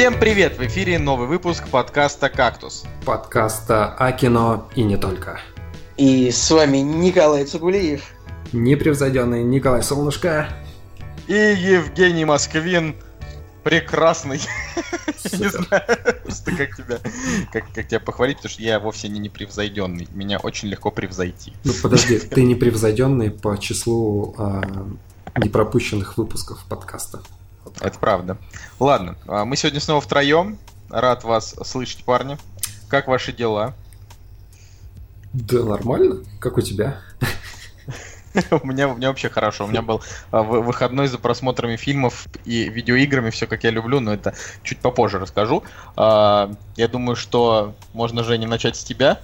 Всем привет! В эфире новый выпуск подкаста «Кактус». Подкаста о кино и не только. И с вами Николай Цугулиев. Непревзойденный Николай Солнышко. И Евгений Москвин. Прекрасный. Не знаю, просто как тебя, как, как тебя похвалить, потому что я вовсе не непревзойденный. Меня очень легко превзойти. Ну подожди, ты непревзойденный по числу а, непропущенных выпусков подкаста. Это правда. Ладно, а, мы сегодня снова втроем. Рад вас слышать, парни. Как ваши дела? Да нормально. Как у тебя? У меня, у меня вообще хорошо. У меня был а, выходной за просмотрами фильмов и видеоиграми, все как я люблю, но это чуть попозже расскажу. А, я думаю, что можно, Женя, начать с тебя.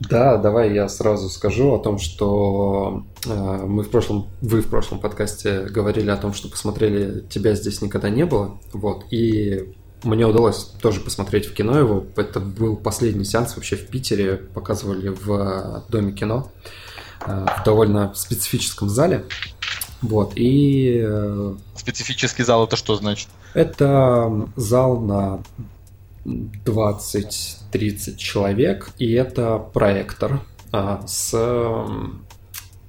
Да, давай я сразу скажу о том, что э, мы в прошлом, вы в прошлом подкасте говорили о том, что посмотрели «Тебя здесь никогда не было», вот, и мне удалось тоже посмотреть в кино его. Это был последний сеанс вообще в Питере, показывали в Доме кино, э, в довольно специфическом зале. Вот, и... Э, Специфический зал это что значит? Это зал на 20-30 человек, и это проектор а, с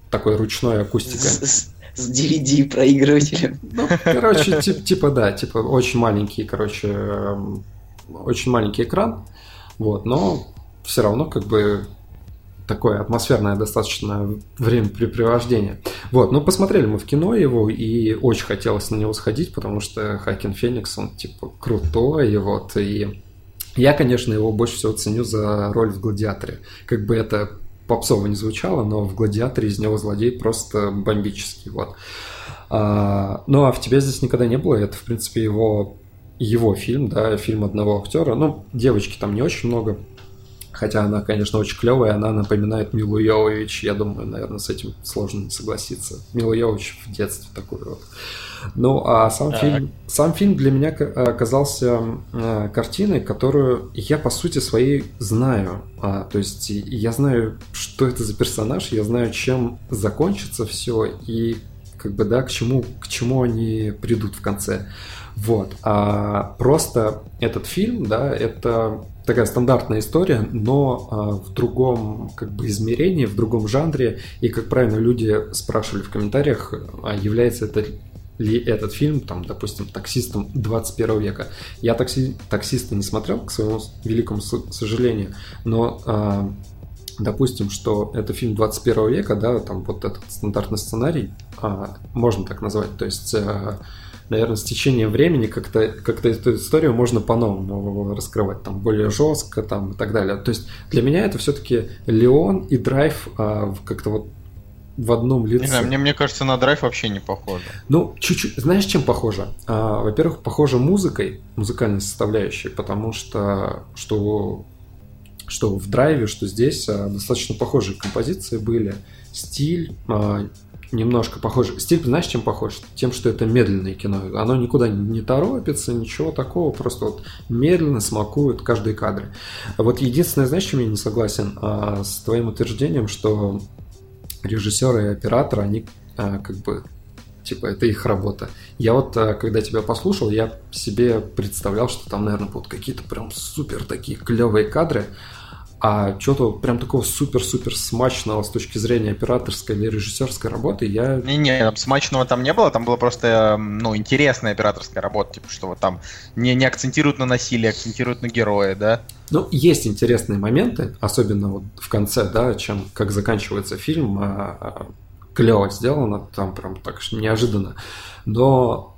такой ручной акустикой. С, с DVD проигрывателем. Ну, короче, тип, типа да, типа очень маленький, короче, очень маленький экран, вот, но все равно как бы такое атмосферное достаточно времяпрепровождение. Вот, ну посмотрели мы в кино его, и очень хотелось на него сходить, потому что Хакин Феникс, он типа крутой, вот, и я, конечно, его больше всего ценю за роль в «Гладиаторе». Как бы это попсово не звучало, но в «Гладиаторе» из него злодей просто бомбический, вот. А, ну, а в «Тебе здесь никогда не было» это, в принципе, его его фильм, да, фильм одного актера. Ну, девочки там не очень много, Хотя она, конечно, очень клевая, она напоминает Милу Йовович. Я думаю, наверное, с этим сложно не согласиться. Мила Йовович в детстве такой вот. Ну, а сам фильм, сам фильм для меня оказался э, картиной, которую я по сути своей знаю. А, то есть я знаю, что это за персонаж, я знаю, чем закончится все и как бы да, к чему, к чему они придут в конце. Вот. А просто этот фильм, да, это такая стандартная история, но а, в другом как бы измерении, в другом жанре. И, как правильно люди спрашивали в комментариях, а является это ли этот фильм, там, допустим, таксистом 21 века. Я такси, таксиста не смотрел, к своему великому сожалению, но а, допустим, что это фильм 21 века, да, там вот этот стандартный сценарий, а, можно так назвать, то есть а, наверное, с течением времени как-то как эту историю можно по-новому раскрывать, там, более жестко, там, и так далее. То есть для меня это все-таки Леон и Драйв а, как-то вот в одном лице. Не знаю, мне, мне кажется, на драйв вообще не похоже. Ну, чуть-чуть. Знаешь, чем похоже? А, во-первых, похоже музыкой, музыкальной составляющей, потому что что, что в драйве, что здесь а, достаточно похожие композиции были. Стиль, а, немножко похож. Стиль, знаешь, чем похож? Тем, что это медленное кино. Оно никуда не торопится, ничего такого, просто вот медленно смакуют каждый кадр. Вот единственное, знаешь, чем я не согласен? А, с твоим утверждением, что режиссеры и операторы, они а, как бы типа это их работа. Я вот, а, когда тебя послушал, я себе представлял, что там, наверное, будут какие-то прям супер такие клевые кадры, а что-то прям такого супер-супер смачного с точки зрения операторской или режиссерской работы я... Не-не, смачного там не было, там была просто, ну, интересная операторская работа, типа, что вот там не, не акцентируют на насилии, акцентируют на героя, да? Ну, есть интересные моменты, особенно вот в конце, да, чем как заканчивается фильм, а, а, клево сделано, там прям так неожиданно, но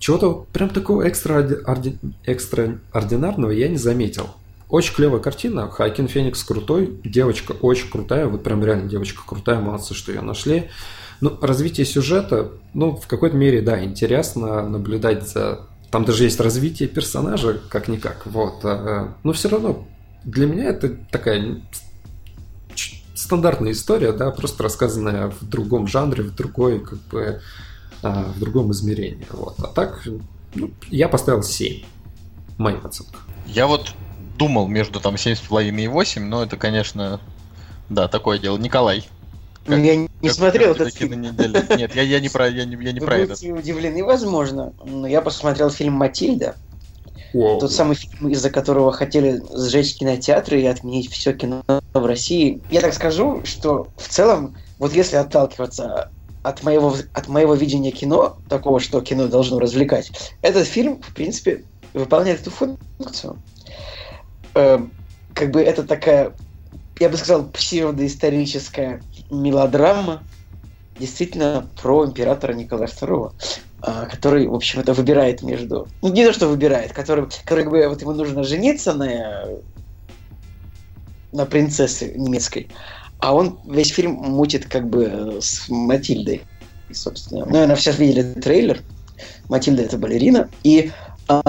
чего-то прям такого экстраординарного я не заметил. Очень клевая картина. Хайкин Феникс крутой. Девочка очень крутая. Вот прям реально девочка крутая. Молодцы, что ее нашли. Ну, развитие сюжета, ну, в какой-то мере, да, интересно наблюдать за... Там даже есть развитие персонажа, как-никак, вот. А, но все равно для меня это такая стандартная история, да, просто рассказанная в другом жанре, в другой, как бы, а, в другом измерении, вот. А так, ну, я поставил 7, моя оценка. Я вот думал между там 7,5 и 8, но это, конечно, да, такое дело. Николай. Ну, как, я не как, смотрел этот фильм. Нет, я, я не про, я не, я не Вы про будете это. удивлены, возможно, но я посмотрел фильм «Матильда». Wow. Тот самый фильм, из-за которого хотели сжечь кинотеатры и отменить все кино в России. Я так скажу, что в целом, вот если отталкиваться от моего, от моего видения кино, такого, что кино должно развлекать, этот фильм, в принципе, выполняет эту функцию. Э, как бы это такая, я бы сказал, псевдоисторическая мелодрама, действительно про императора Николая II, а, который, в общем, это выбирает между... Ну, не то, что выбирает, который, который как бы, вот ему нужно жениться на, на принцессе немецкой, а он весь фильм мутит как бы с Матильдой. Собственно, ну, наверное, все видели трейлер. Матильда это балерина. И... А.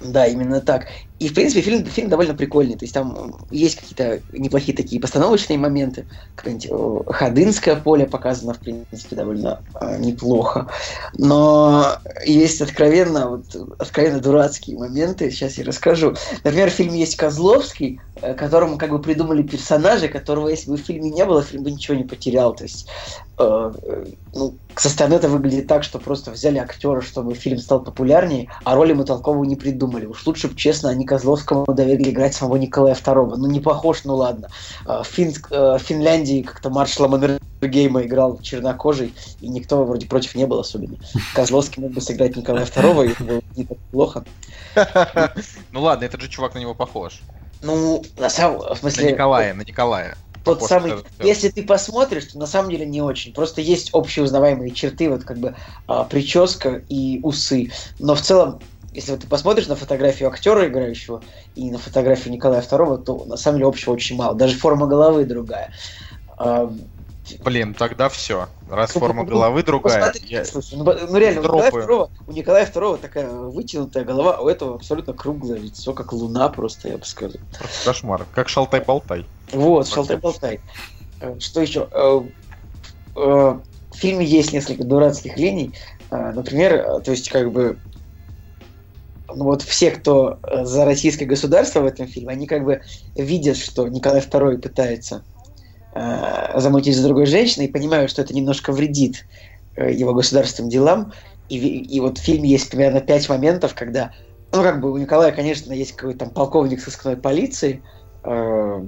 Да, именно так. И, в принципе, фильм, фильм довольно прикольный. То есть там есть какие-то неплохие такие постановочные моменты. Какое-нибудь Ходынское поле показано, в принципе, довольно э, неплохо. Но есть откровенно, вот, откровенно дурацкие моменты. Сейчас я расскажу. Например, в фильме есть Козловский, э, которому как бы придумали персонажа, которого, если бы в фильме не было, фильм бы ничего не потерял. То есть э, ну, со стороны это выглядит так, что просто взяли актера, чтобы фильм стал популярнее, а роль ему толковую не придумали. Уж лучше бы, честно, они Козловскому доверили играть самого Николая II. Ну, не похож, ну ладно. А, в, Фин... Э, в Финляндии как-то маршала Маннергейма играл чернокожий, и никто вроде против не был особенно. Козловский мог бы сыграть Николая II, и было не так плохо. Ну ладно, этот же чувак на него похож. Ну, на самом в смысле... На Николая, на Николая тот самый, если ты посмотришь, то на самом деле не очень. Просто есть общеузнаваемые черты, вот как бы а, прическа и усы. Но в целом если вот ты посмотришь на фотографию актера играющего и на фотографию Николая II, то на самом деле общего очень мало. Даже форма головы другая. А, Блин, тогда все. Раз форма головы другая. Посмотри, я... слушай, ну, ну реально, у Николая, II, у Николая II такая вытянутая голова, а у этого абсолютно круглое лицо, как луна просто, я бы сказал. Просто кошмар. Как шалтай-болтай. Вот, шалтай-болтай. Э, что еще? Э, э, в фильме есть несколько дурацких линий. Например, то есть как бы ну, вот все, кто за российское государство в этом фильме, они как бы видят, что Николай II пытается э, замутить с другой женщиной и понимают, что это немножко вредит э, его государственным делам. И, и вот в фильме есть примерно пять моментов, когда, ну как бы у Николая, конечно, есть какой-то там полковник сыскной полиции, э,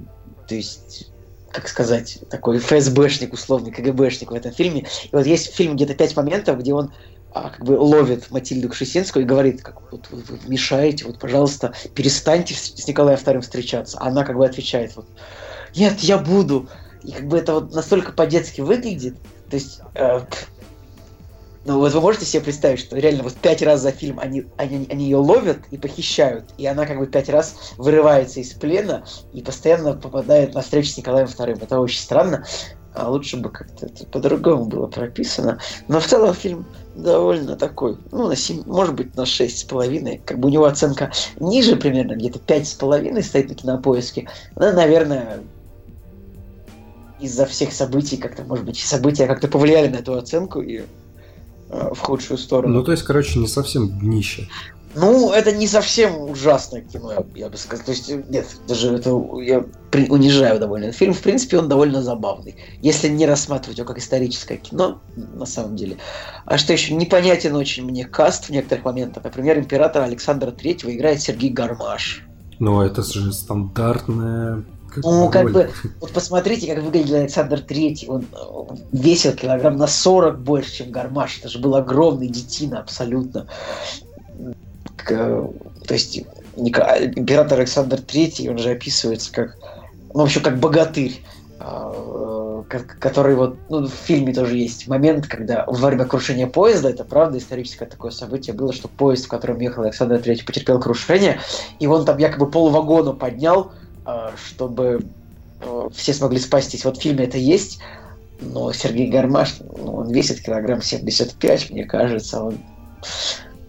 то есть как сказать, такой ФСБшник, условный КГБшник в этом фильме. И вот есть в фильме где-то пять моментов, где он а, как бы ловит Матильду Кшесинскую и говорит, как вот вы, вы мешаете, вот, пожалуйста, перестаньте с Николаем II встречаться. Она как бы отвечает, вот, нет, я буду. И как бы это вот настолько по-детски выглядит. То есть, э, ну вот вы можете себе представить, что реально вот пять раз за фильм они, они, они ее ловят и похищают, и она как бы пять раз вырывается из плена и постоянно попадает на встречу с Николаем II. Это очень странно а лучше бы как-то это по-другому было прописано. Но в целом фильм довольно такой, ну, на 7, может быть, на 6,5. Как бы у него оценка ниже примерно, где-то 5,5 стоит на кинопоиске. Ну, наверное, из-за всех событий, как-то, может быть, события как-то повлияли на эту оценку и э, в худшую сторону. Ну, то есть, короче, не совсем днище. Ну, это не совсем ужасное кино, я, я бы сказал. То есть, нет, даже это я при, унижаю довольно. Фильм, в принципе, он довольно забавный. Если не рассматривать его как историческое кино, на самом деле. А что еще? Непонятен очень мне каст в некоторых моментах. Например, императора Александра Третьего играет Сергей Гармаш. Ну, это же стандартная как ну, как бы, вот посмотрите, как выглядел Александр Третий. Он, он весил килограмм на 40 больше, чем Гармаш. Это же был огромный детина абсолютно то есть император Александр III, он же описывается как, ну, вообще как богатырь, а, который вот, ну, в фильме тоже есть момент, когда во время крушения поезда, это правда историческое такое событие было, что поезд, в котором ехал Александр III, потерпел крушение, и он там якобы полвагона поднял, чтобы а, все смогли спастись. Вот в фильме это есть, но Сергей Гармаш, ну, он весит килограмм 75, мне кажется, он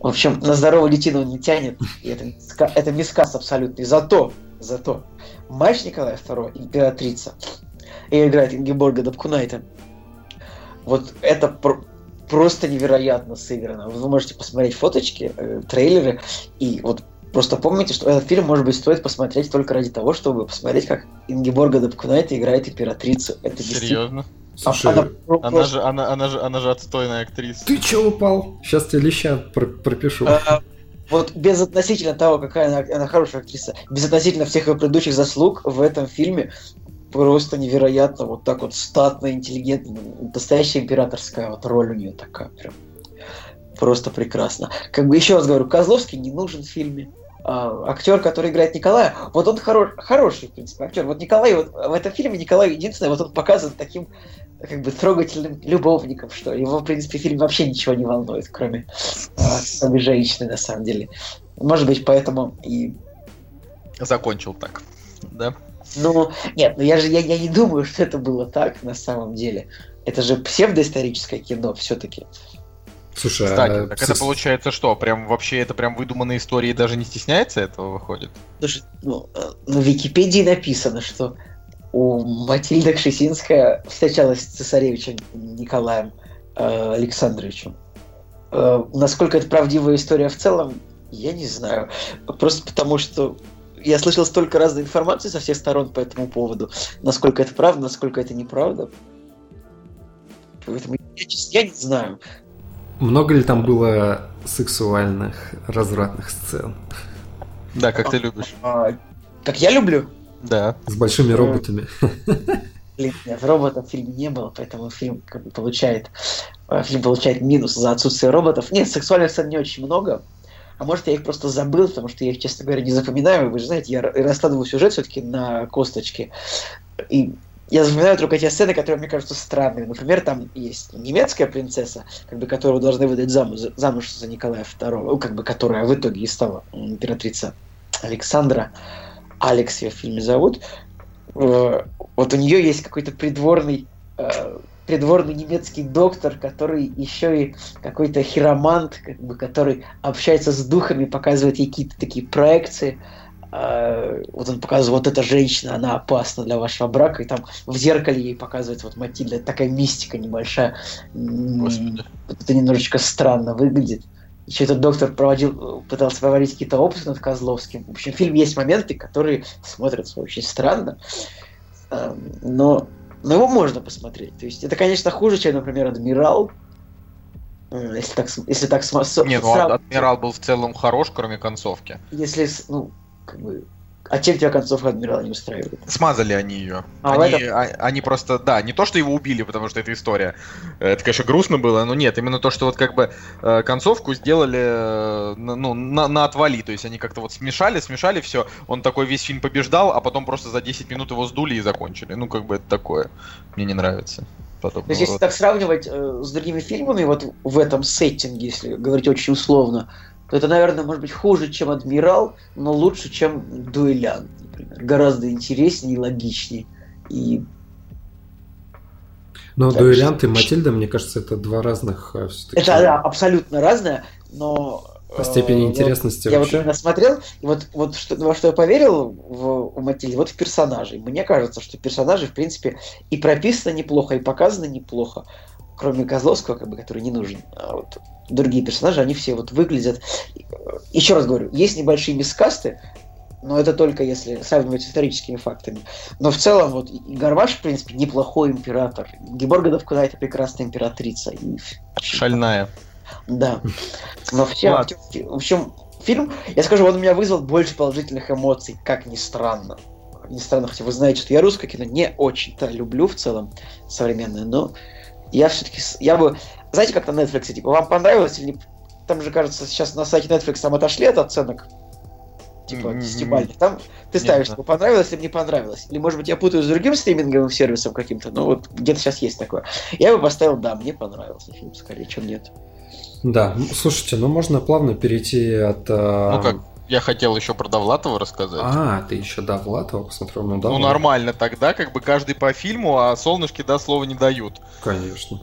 в общем, на здоровую детину он не тянет, и это, это мискас абсолютный. Зато, зато, мать Николая II, императрица, и играет Ингеборга Дабкунайта. Вот это про просто невероятно сыграно. Вы можете посмотреть фоточки, э, трейлеры, и вот просто помните, что этот фильм, может быть, стоит посмотреть только ради того, чтобы посмотреть, как Ингеборга Дабкунайта играет императрицу. Это Серьезно? Слушай, она, она, же, она, она, же, она же отстойная актриса. Ты че упал? Сейчас тебе леща про пропишу. А, вот безотносительно того, какая она, она хорошая актриса, безотносительно всех ее предыдущих заслуг в этом фильме просто невероятно вот так вот статно, интеллигентно, настоящая императорская вот роль у нее такая прям просто прекрасно. Как бы еще раз говорю, Козловский не нужен в фильме. А, актер, который играет Николая, вот он хорош, хороший, в принципе, актер. Вот Николай, вот в этом фильме Николай единственное, вот он показан таким как бы трогательным любовником, что его, в принципе, фильм вообще ничего не волнует, кроме, а, кроме женщины, на самом деле. Может быть, поэтому и... Закончил так, да? Ну, нет, ну я же я, я не думаю, что это было так на самом деле. Это же псевдоисторическое кино все-таки. Слушай, Кстати, а... так это получается что? Прям вообще это прям выдуманные истории даже не стесняется этого выходит? Слушай, ну, э, на Википедии написано, что у Матильда Кшесинская встречалась с цесаревичем Николаем э, Александровичем. Э, насколько это правдивая история в целом, я не знаю. Просто потому что я слышал столько разной информации со всех сторон по этому поводу. Насколько это правда, насколько это неправда. Поэтому я, я не знаю. Много ли там было сексуальных развратных сцен? Да, как ты любишь. А, как я люблю? Да. С большими роботами. Блин, нет, роботов в фильме не было, поэтому фильм как бы получает э, фильм получает минус за отсутствие роботов. Нет, сексуальных сцен не очень много. А может, я их просто забыл, потому что я их, честно говоря, не запоминаю. Вы же знаете, я раскладываю сюжет все-таки на косточки. И я запоминаю только те сцены, которые мне кажутся странными. Например, там есть немецкая принцесса, как бы, которую должны выдать замуж, замуж за Николая II, ну, как бы, которая в итоге и стала императрица Александра. Алекс ее в фильме зовут. Э, вот у нее есть какой-то придворный э, придворный немецкий доктор, который еще и какой-то хиромант, как бы, который общается с духами, показывает ей какие-то такие проекции. А, вот он показывает, вот эта женщина, она опасна для вашего брака, и там в зеркале ей показывает вот Матильда, такая мистика небольшая. Господи. Это немножечко странно выглядит. Еще этот доктор проводил, пытался проводить какие-то опыты над Козловским. В общем, в фильме есть моменты, которые смотрятся очень странно, но, но его можно посмотреть. То есть это, конечно, хуже, чем, например, «Адмирал», если так, если так см... Не, ну Адмирал был в целом хорош, кроме концовки. Если, ну, как бы, а чем тебя концовка адмирала не устраивает? Смазали они ее. А, они, этом... а, они просто, да, не то, что его убили, потому что это история. Это, конечно, грустно было, но нет, именно то, что вот как бы э, концовку сделали э, ну, на, на отвали. То есть они как-то вот смешали, смешали все. Он такой весь фильм побеждал, а потом просто за 10 минут его сдули и закончили. Ну, как бы это такое. Мне не нравится. То есть, если так сравнивать э, с другими фильмами, вот в этом сеттинге, если говорить очень условно, то это, наверное, может быть хуже, чем Адмирал, но лучше, чем Дуэлянт, например. Гораздо интереснее и логичнее. И но так, Дуэлянт и Матильда, мне кажется, это два разных а, Это да, абсолютно разное, но по степени э, интересности вот, вообще. Я вот смотрел, и вот, вот что, во что я поверил в, в Матильде, вот в персонажей. Мне кажется, что персонажи, в принципе, и прописаны неплохо, и показаны неплохо кроме Козловского, как бы, который не нужен, а вот другие персонажи, они все вот выглядят... Еще раз говорю, есть небольшие мискасты, но это только если сравнивать с историческими фактами. Но в целом, вот и Гарваш, в принципе, неплохой император. Геборгадов это прекрасная императрица. И... Шальная. Да. Но все, в общем, фильм, я скажу, он у меня вызвал больше положительных эмоций, как ни странно. Не странно, хотя вы знаете, что я русское кино не очень-то люблю в целом современное, но я все-таки, я бы, знаете, как на Netflix, типа, вам понравилось или не... Там же, кажется, сейчас на сайте Netflix там отошли от оценок, типа, десятибальных. Там ты ставишь, типа, понравилось или не понравилось. Или, может быть, я путаю с другим стриминговым сервисом каким-то, но вот где-то сейчас есть такое. Я бы поставил, да, мне понравился фильм, скорее, чем нет. Да, слушайте, ну можно плавно перейти от... А, ну как, я хотел еще про Довлатова рассказать. А, ты еще Довлатова посмотрел? Ну, давай. ну нормально тогда, как бы каждый по фильму, а солнышки да слова не дают. Конечно.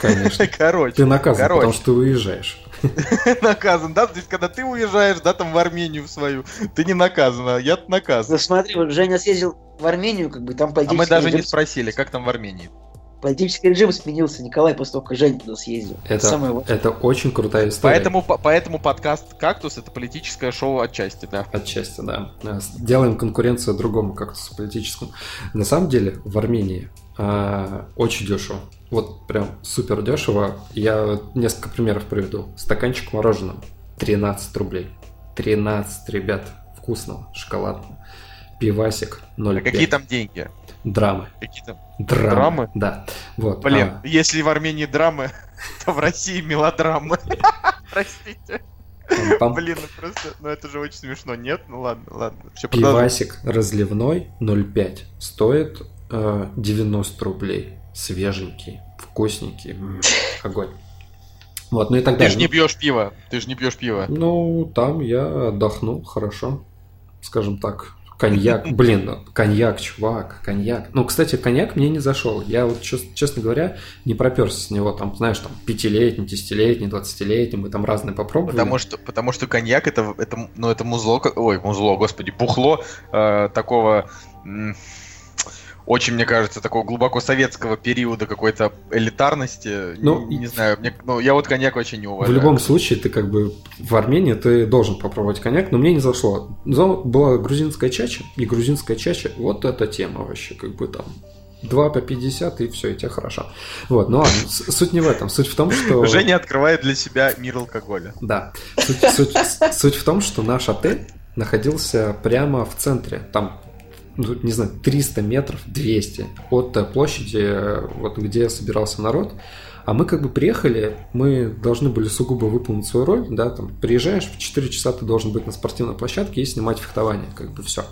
Конечно. Короче. Ты наказан, короче. потому что ты уезжаешь. наказан, да? То есть, когда ты уезжаешь, да, там в Армению в свою, ты не наказан, а я наказан. Ну смотри, вот Женя съездил в Армению, как бы там А мы даже не спросили, как там в Армении. Политический режим сменился, Николай, после того, как Женя туда съездил. Это, Самое это очень крутая история. Поэтому, поэтому подкаст «Кактус» — это политическое шоу отчасти, да. Отчасти, да. Делаем конкуренцию другому кактусу политическому. На самом деле, в Армении э, очень дешево. Вот прям супер дешево. Я несколько примеров приведу. Стаканчик мороженого 13 рублей. 13, ребят, вкусного, шоколадного. Пивасик 0,5. А какие там деньги? Драмы. Какие там? Драмы? Драмы? Да. Вот. Блин, а, если в Армении драмы, то в России мелодрамы. Простите. пам-пам. Блин, ну просто, ну это же очень смешно. Нет? Ну ладно, ладно. Все, продолжим. Пивасик разливной 0,5 стоит э, 90 рублей. Свеженький, вкусненький. М, Огонь. Вот, ну и так Ты далее. же не пьешь пиво. Ты же не пьешь пиво. Ну, там я отдохнул, хорошо. Скажем так. Коньяк, блин, коньяк, чувак, коньяк. Ну, кстати, коньяк мне не зашел. Я вот, чес- честно говоря, не проперся с него. Там, знаешь, там, пятилетний, десятилетний, двадцатилетний, мы там разные попробовали. Потому что, потому что коньяк это, это, ну, это музло, ой, музло, господи, бухло э, такого, очень, мне кажется, такого глубоко советского периода какой-то элитарности. Ну, не, не знаю, мне, ну, я вот коньяк очень не В уважаю. любом случае, ты как бы в Армении ты должен попробовать коньяк, но мне не зашло. Но была грузинская чача, и грузинская чача, вот эта тема вообще, как бы там 2 по 50, и все, и тебе хорошо. Вот, ну ладно, с- суть не в этом. Суть в том, что... Женя открывает для себя мир алкоголя. Да. Суть, суть- суть в том, что наш отель находился прямо в центре. Там, ну, не знаю, 300 метров, 200 от э, площади, э, вот где собирался народ. А мы как бы приехали, мы должны были сугубо выполнить свою роль, да, там, приезжаешь, в 4 часа ты должен быть на спортивной площадке и снимать фехтование, как бы все.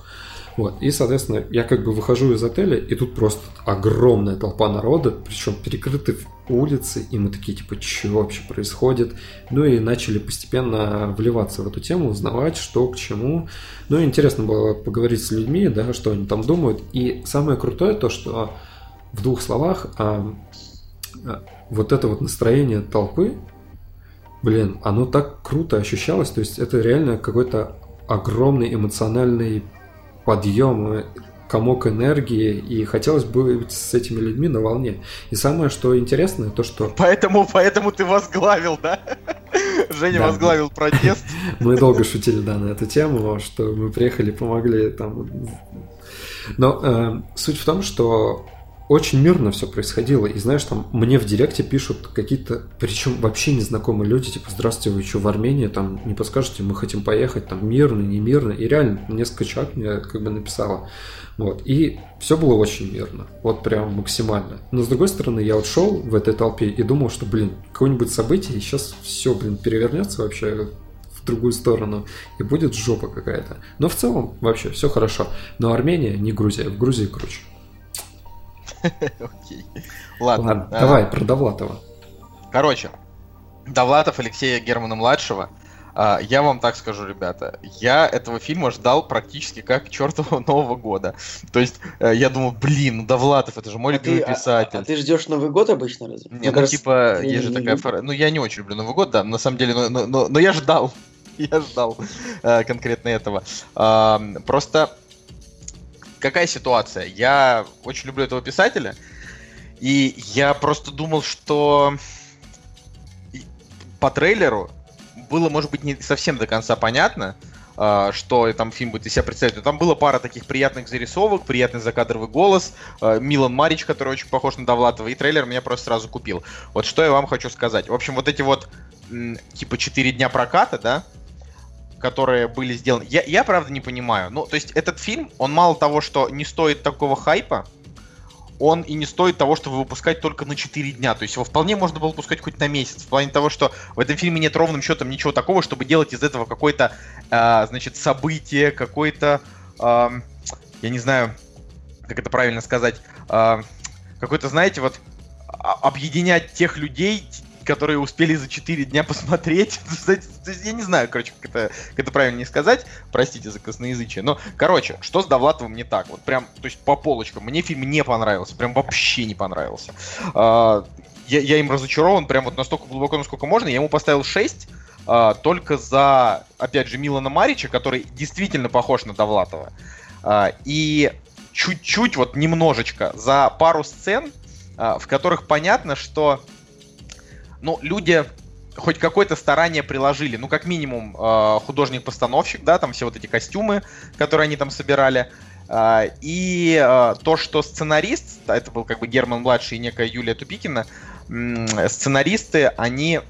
Вот, и, соответственно, я как бы выхожу из отеля, и тут просто огромная толпа народа, причем перекрыты улицы, и мы такие, типа, что вообще происходит? Ну и начали постепенно вливаться в эту тему, узнавать, что к чему. Ну и интересно было поговорить с людьми, да, что они там думают. И самое крутое то, что в двух словах а, а, вот это вот настроение толпы, блин, оно так круто ощущалось, то есть это реально какой-то огромный эмоциональный подъем, комок энергии, и хотелось бы быть с этими людьми на волне. И самое, что интересное, то, что Поэтому, поэтому ты возглавил, да? Женя Да. возглавил протест. Мы долго шутили, да, на эту тему, что мы приехали, помогли там. Но э, суть в том, что очень мирно все происходило. И знаешь, там мне в директе пишут какие-то, причем вообще незнакомые люди, типа, здравствуйте, вы что, в Армении, там, не подскажете, мы хотим поехать, там, мирно, не мирно. И реально, несколько человек мне как бы написало. Вот. И все было очень мирно. Вот прям максимально. Но с другой стороны, я вот шел в этой толпе и думал, что, блин, какое-нибудь событие, и сейчас все, блин, перевернется вообще в другую сторону, и будет жопа какая-то. Но в целом вообще все хорошо. Но Армения не Грузия, в Грузии круче. Окей. Ладно. Ладно, а, давай про Довлатова. Короче, Довлатов Алексея Германа-младшего. а, Я вам так скажу, ребята, я этого фильма ждал практически как чертового Нового года. То есть э, я думал, блин, ну Довлатов, это же мой А ты, любимый а- писатель. а ты ждешь Новый год обычно разве? Не, Мне ну кажется, типа, ты есть же не такая фора- Ну, я не очень люблю Новый год, да, на самом деле, но, но- но- но я ждал. Я ждал э, конкретно этого. Просто какая ситуация? Я очень люблю этого писателя, и я просто думал, что по трейлеру было, может быть, не совсем до конца понятно, а, что там фильм будет из себя представлять. Но там было пара таких приятных зарисовок, приятный закадровый голос, а, Милан Марич, который очень похож на Довлатова, и трейлер меня просто сразу купил. Вот что я вам хочу сказать. В общем, вот эти вот типа 4 дня проката, да, которые были сделаны. Я, я правда не понимаю. Ну, то есть этот фильм, он мало того, что не стоит такого хайпа, он и не стоит того, чтобы выпускать только на 4 дня. То есть его вполне можно было выпускать хоть на месяц. В плане того, что в этом фильме нет ровным счетом ничего такого, чтобы делать из этого какое-то, а, значит, событие, какое-то, ам, я не знаю, как это правильно сказать, а, какой-то, знаете, вот а- объединять тех людей, которые успели за 4 дня посмотреть. Я не знаю, короче, как это, как это правильно не сказать. Простите за косноязычие. Но, короче, что с Довлатовым не так? Вот прям, то есть по полочкам. Мне фильм не понравился. Прям вообще не понравился. А, Я, я им разочарован прям вот настолько глубоко, насколько можно. Я ему поставил 6 а, только за, опять же, Милана Марича, который действительно похож на Довлатова. А, и чуть-чуть, вот немножечко, за пару сцен, в которых понятно, что ну, люди хоть какое-то старание приложили. Ну, как минимум, э, художник-постановщик, да, там все вот эти костюмы, которые они там собирали. А, И э, то, что сценарист, это был как бы Герман Младший и некая Юлия Тупикина, сценаристы, они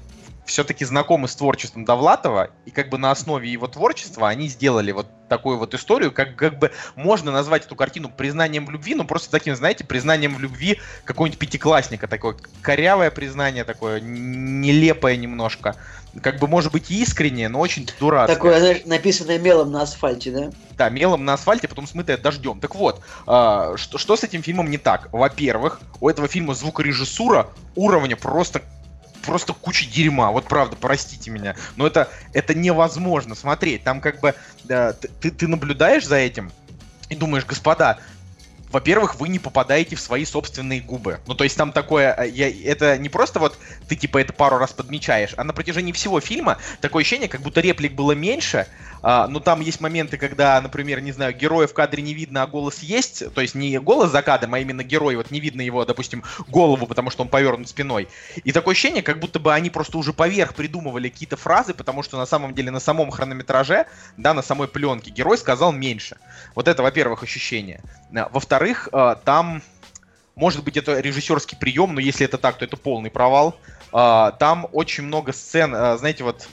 все-таки знакомы с творчеством Довлатова, и как бы на основе его творчества они сделали вот такую вот историю, как, как бы можно назвать эту картину признанием в любви, ну просто таким, знаете, признанием в любви какого-нибудь пятиклассника, такое корявое признание такое, нелепое немножко, как бы может быть искреннее, но очень дурацкое. Такое, знаешь, написанное мелом на асфальте, да? Да, мелом на асфальте, потом смытое дождем. Так вот, э, что, что с этим фильмом не так? Во-первых, у этого фильма звукорежиссура уровня просто просто куча дерьма. Вот правда, простите меня. Но это, это невозможно смотреть. Там как бы да, ты, ты наблюдаешь за этим и думаешь, господа, во-первых, вы не попадаете в свои собственные губы. Ну, то есть там такое, э, я, это не просто вот ты типа это пару раз подмечаешь, а на протяжении всего фильма такое ощущение, как будто реплик было меньше, а, но там есть моменты, когда, например, не знаю, героя в кадре не видно, а голос есть, то есть не голос за кадром, а именно герой, вот не видно его, допустим, голову, потому что он повернут спиной. И такое ощущение, как будто бы они просто уже поверх придумывали какие-то фразы, потому что на самом деле на самом хронометраже, да, на самой пленке герой сказал меньше. Вот это, во-первых, ощущение. А, во-вторых, а, там может быть, это режиссерский прием, но если это так, то это полный провал. Там очень много сцен, знаете, вот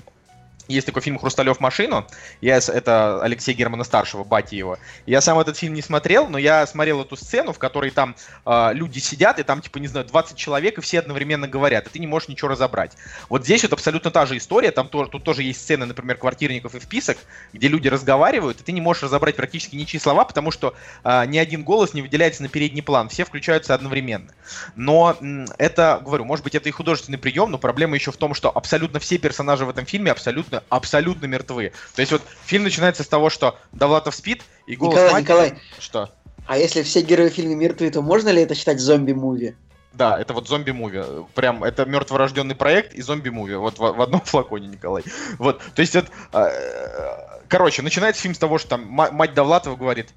есть такой фильм «Хрусталев машину». Я, это Алексей Германа Старшего, бати его. Я сам этот фильм не смотрел, но я смотрел эту сцену, в которой там э, люди сидят, и там, типа, не знаю, 20 человек, и все одновременно говорят, и ты не можешь ничего разобрать. Вот здесь вот абсолютно та же история. Там тоже, тут тоже есть сцены, например, квартирников и вписок, где люди разговаривают, и ты не можешь разобрать практически ничьи слова, потому что э, ни один голос не выделяется на передний план. Все включаются одновременно. Но м, это, говорю, может быть, это и художественный прием, но проблема еще в том, что абсолютно все персонажи в этом фильме абсолютно абсолютно мертвы. То есть вот фильм начинается с того, что Довлатов спит, и голос Николай, матери... Николай, Что? а если все герои в фильме мертвы, то можно ли это считать зомби-муви? Да, это вот зомби-муви. Прям, это мертворожденный проект и зомби-муви. Вот в, в одном флаконе, Николай. Вот, то есть, это, э, короче, начинается фильм с того, что там мать Довлатова говорит,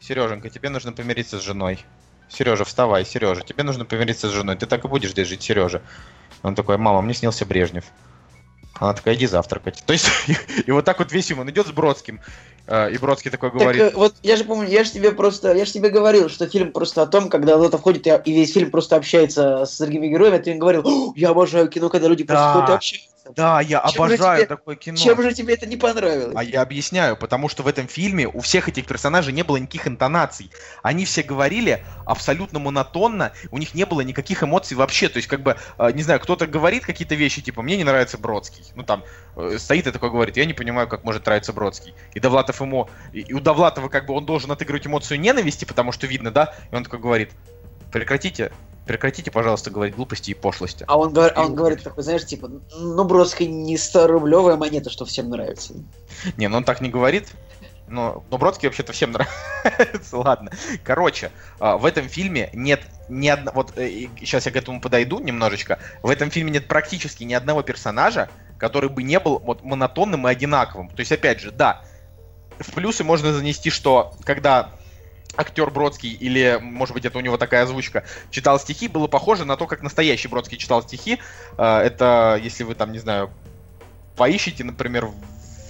Сереженька, тебе нужно помириться с женой. Сережа, вставай, Сережа, тебе нужно помириться с женой. Ты так и будешь здесь жить, Сережа. Он такой, мама, мне снился Брежнев. Она такая, иди завтракать. То есть, и, вот так вот весь он идет с Бродским, э, и Бродский такой говорит... Так, э, вот я же помню, я же тебе просто, я же тебе говорил, что фильм просто о том, когда кто-то входит и, и весь фильм просто общается с другими героями, а ты им говорил, я обожаю кино, когда люди просто да. ходят и общаются. Да, я чем обожаю тебе, такое кино. Чем же тебе это не понравилось? А я объясняю, потому что в этом фильме у всех этих персонажей не было никаких интонаций. Они все говорили абсолютно монотонно, у них не было никаких эмоций вообще. То есть, как бы, э, не знаю, кто-то говорит какие-то вещи, типа, мне не нравится Бродский. Ну, там, э, стоит и такой говорит, я не понимаю, как может нравиться Бродский. И Довлатов ему, и у Довлатова, как бы, он должен отыгрывать эмоцию ненависти, потому что видно, да? И он такой говорит, прекратите прекратите, пожалуйста, говорить глупости и пошлости. А он, говор, а он говорит такой, знаешь, типа, ну, Бродский не 100-рублевая монета, что всем нравится. Не, ну он так не говорит. Но, но Бродский вообще-то всем нравится. Ладно. Короче, а, в этом фильме нет ни одного... Вот сейчас э, я к этому подойду немножечко. В этом фильме нет практически ни одного персонажа, который бы не был вот монотонным и одинаковым. То есть, опять же, да, в плюсы можно занести, что когда актер Бродский, или, может быть, это у него такая озвучка, читал стихи, было похоже на то, как настоящий Бродский читал стихи. Э, это, если вы там, не знаю, поищите, например, в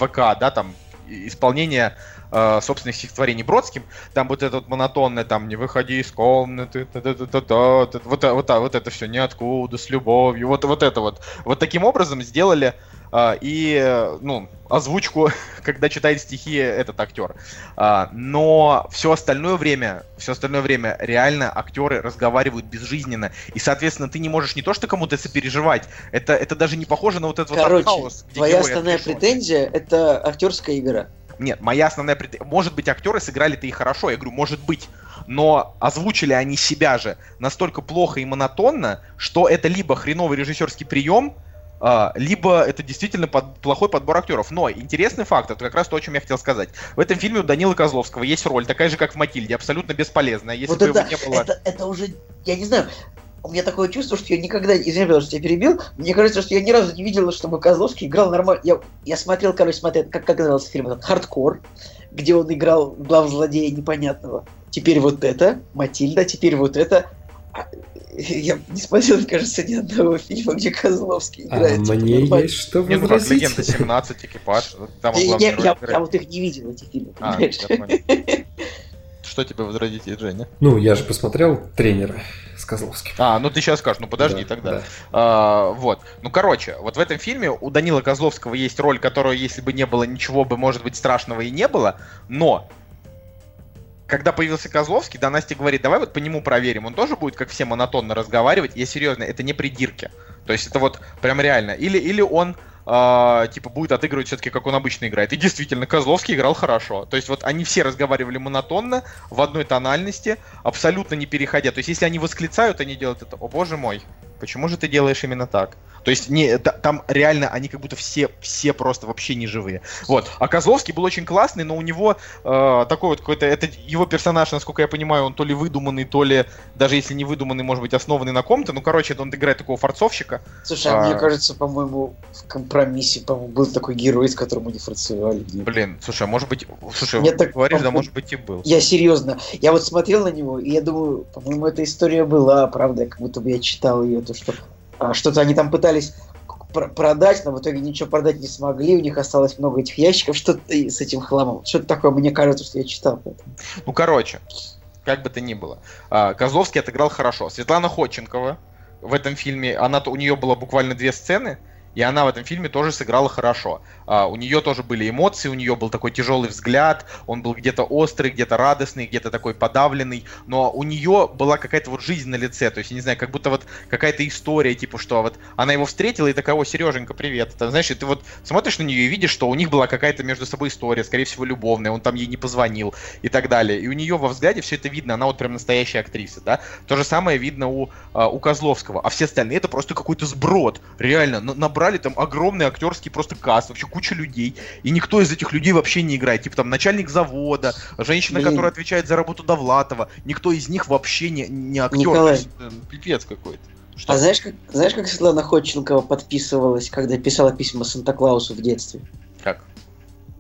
ВК, да, там, исполнение э, собственных стихотворений Бродским, там вот это вот монотонное, там, не выходи из комнаты, вот, вот, вот это все ниоткуда, с любовью, вот, вот это вот. Вот таким образом сделали а, и, ну, озвучку, когда читает стихи этот актер. А, но все остальное время, все остальное время реально актеры разговаривают безжизненно. И, соответственно, ты не можешь не то что кому-то сопереживать, это, это даже не похоже на вот этот Короче, вот хаос. твоя основная претензия — это актерская игра. Нет, моя основная претензия... Может быть, актеры сыграли-то и хорошо, я говорю, может быть. Но озвучили они себя же настолько плохо и монотонно, что это либо хреновый режиссерский прием, а, либо это действительно под, плохой подбор актеров. Но интересный факт, это как раз то, о чем я хотел сказать. В этом фильме у Данила Козловского есть роль, такая же, как в Матильде, абсолютно бесполезная. Если вот бы это, его не было... это, это уже, я не знаю, у меня такое чувство, что я никогда, извини, что я перебил, мне кажется, что я ни разу не видел, чтобы Козловский играл нормально. Я, я смотрел, короче, смотрел, как, как назывался фильм этот, «Хардкор», где он играл глав злодея непонятного. Теперь вот это, Матильда, теперь вот это. А, я не смотрел, мне кажется, ни одного фильма, где Козловский а играет. А мне нормально. есть что Нет, ну как «Легенда 17», «Экипаж». Там я, я, я, я вот их не видел, эти фильмы, а, понимаешь? Что тебе возразить, Женя? Ну, я же посмотрел тренера с Козловским. А, ну ты сейчас скажешь, ну подожди Да, тогда. да. А, вот. Ну, короче, вот в этом фильме у Данила Козловского есть роль, которую, если бы не было ничего бы, может быть, страшного и не было, но когда появился Козловский, да, Настя говорит, давай вот по нему проверим, он тоже будет, как все, монотонно разговаривать. Я серьезно, это не придирки. То есть это вот прям реально. Или, или он а, типа будет отыгрывать все-таки, как он обычно играет. И действительно, Козловский играл хорошо. То есть вот они все разговаривали монотонно, в одной тональности, абсолютно не переходя. То есть если они восклицают, они делают это, о боже мой, почему же ты делаешь именно так? То есть не, та- там реально они как будто все, все просто вообще не живые. Вот. А Козловский был очень классный, но у него э, такой вот какой-то, это его персонаж, насколько я понимаю, он то ли выдуманный, то ли, даже если не выдуманный, может быть, основанный на ком-то. Ну, короче, он играет такого форцовщика. Слушай, а А. мне кажется, по-моему, в компромиссе, по-моему, был такой герой, с которым они форцевали. Блин, слушай, а может быть, слушай, Мне так говоришь, да, может быть и был. Я серьезно, я вот смотрел на него, и я думаю, по-моему, эта история была, правда, как будто бы я читал ее, то что а, что-то они там пытались пр- продать, но в итоге ничего продать не смогли, у них осталось много этих ящиков, что-то и с этим хламом. Что-то такое, мне кажется, что я читал. Ну, короче, как бы то ни было. а, Козловский отыграл хорошо. Светлана Ходченкова в этом фильме, она, у нее было буквально две сцены, и она в этом фильме тоже сыграла хорошо. А, у нее тоже были эмоции, у нее был такой тяжелый взгляд, он был где-то острый, где-то радостный, где-то такой подавленный, но у нее была какая-то вот жизнь на лице, то есть, я не знаю, как будто вот какая-то история, типа, что вот она его встретила и такая, о, Сереженька, привет. Там, знаешь, ты вот смотришь на нее и видишь, что у них была какая-то между собой история, скорее всего, любовная, он там ей не позвонил и так далее. И у нее во взгляде все это видно, она вот прям настоящая актриса, да. То же самое видно у, а, у Козловского, а все остальные это просто какой-то сброд. Реально, на- набрали там огромный актерский просто каст, вообще куча людей, и никто из этих людей вообще не играет. Типа там начальник завода, женщина, Блин. которая отвечает за работу Довлатова, никто из них вообще не, не актер. Николай. Есть, э, пипец какой-то. Что? А знаешь как, знаешь, как Светлана Ходченкова подписывалась, когда писала письма Санта-Клаусу в детстве? Как?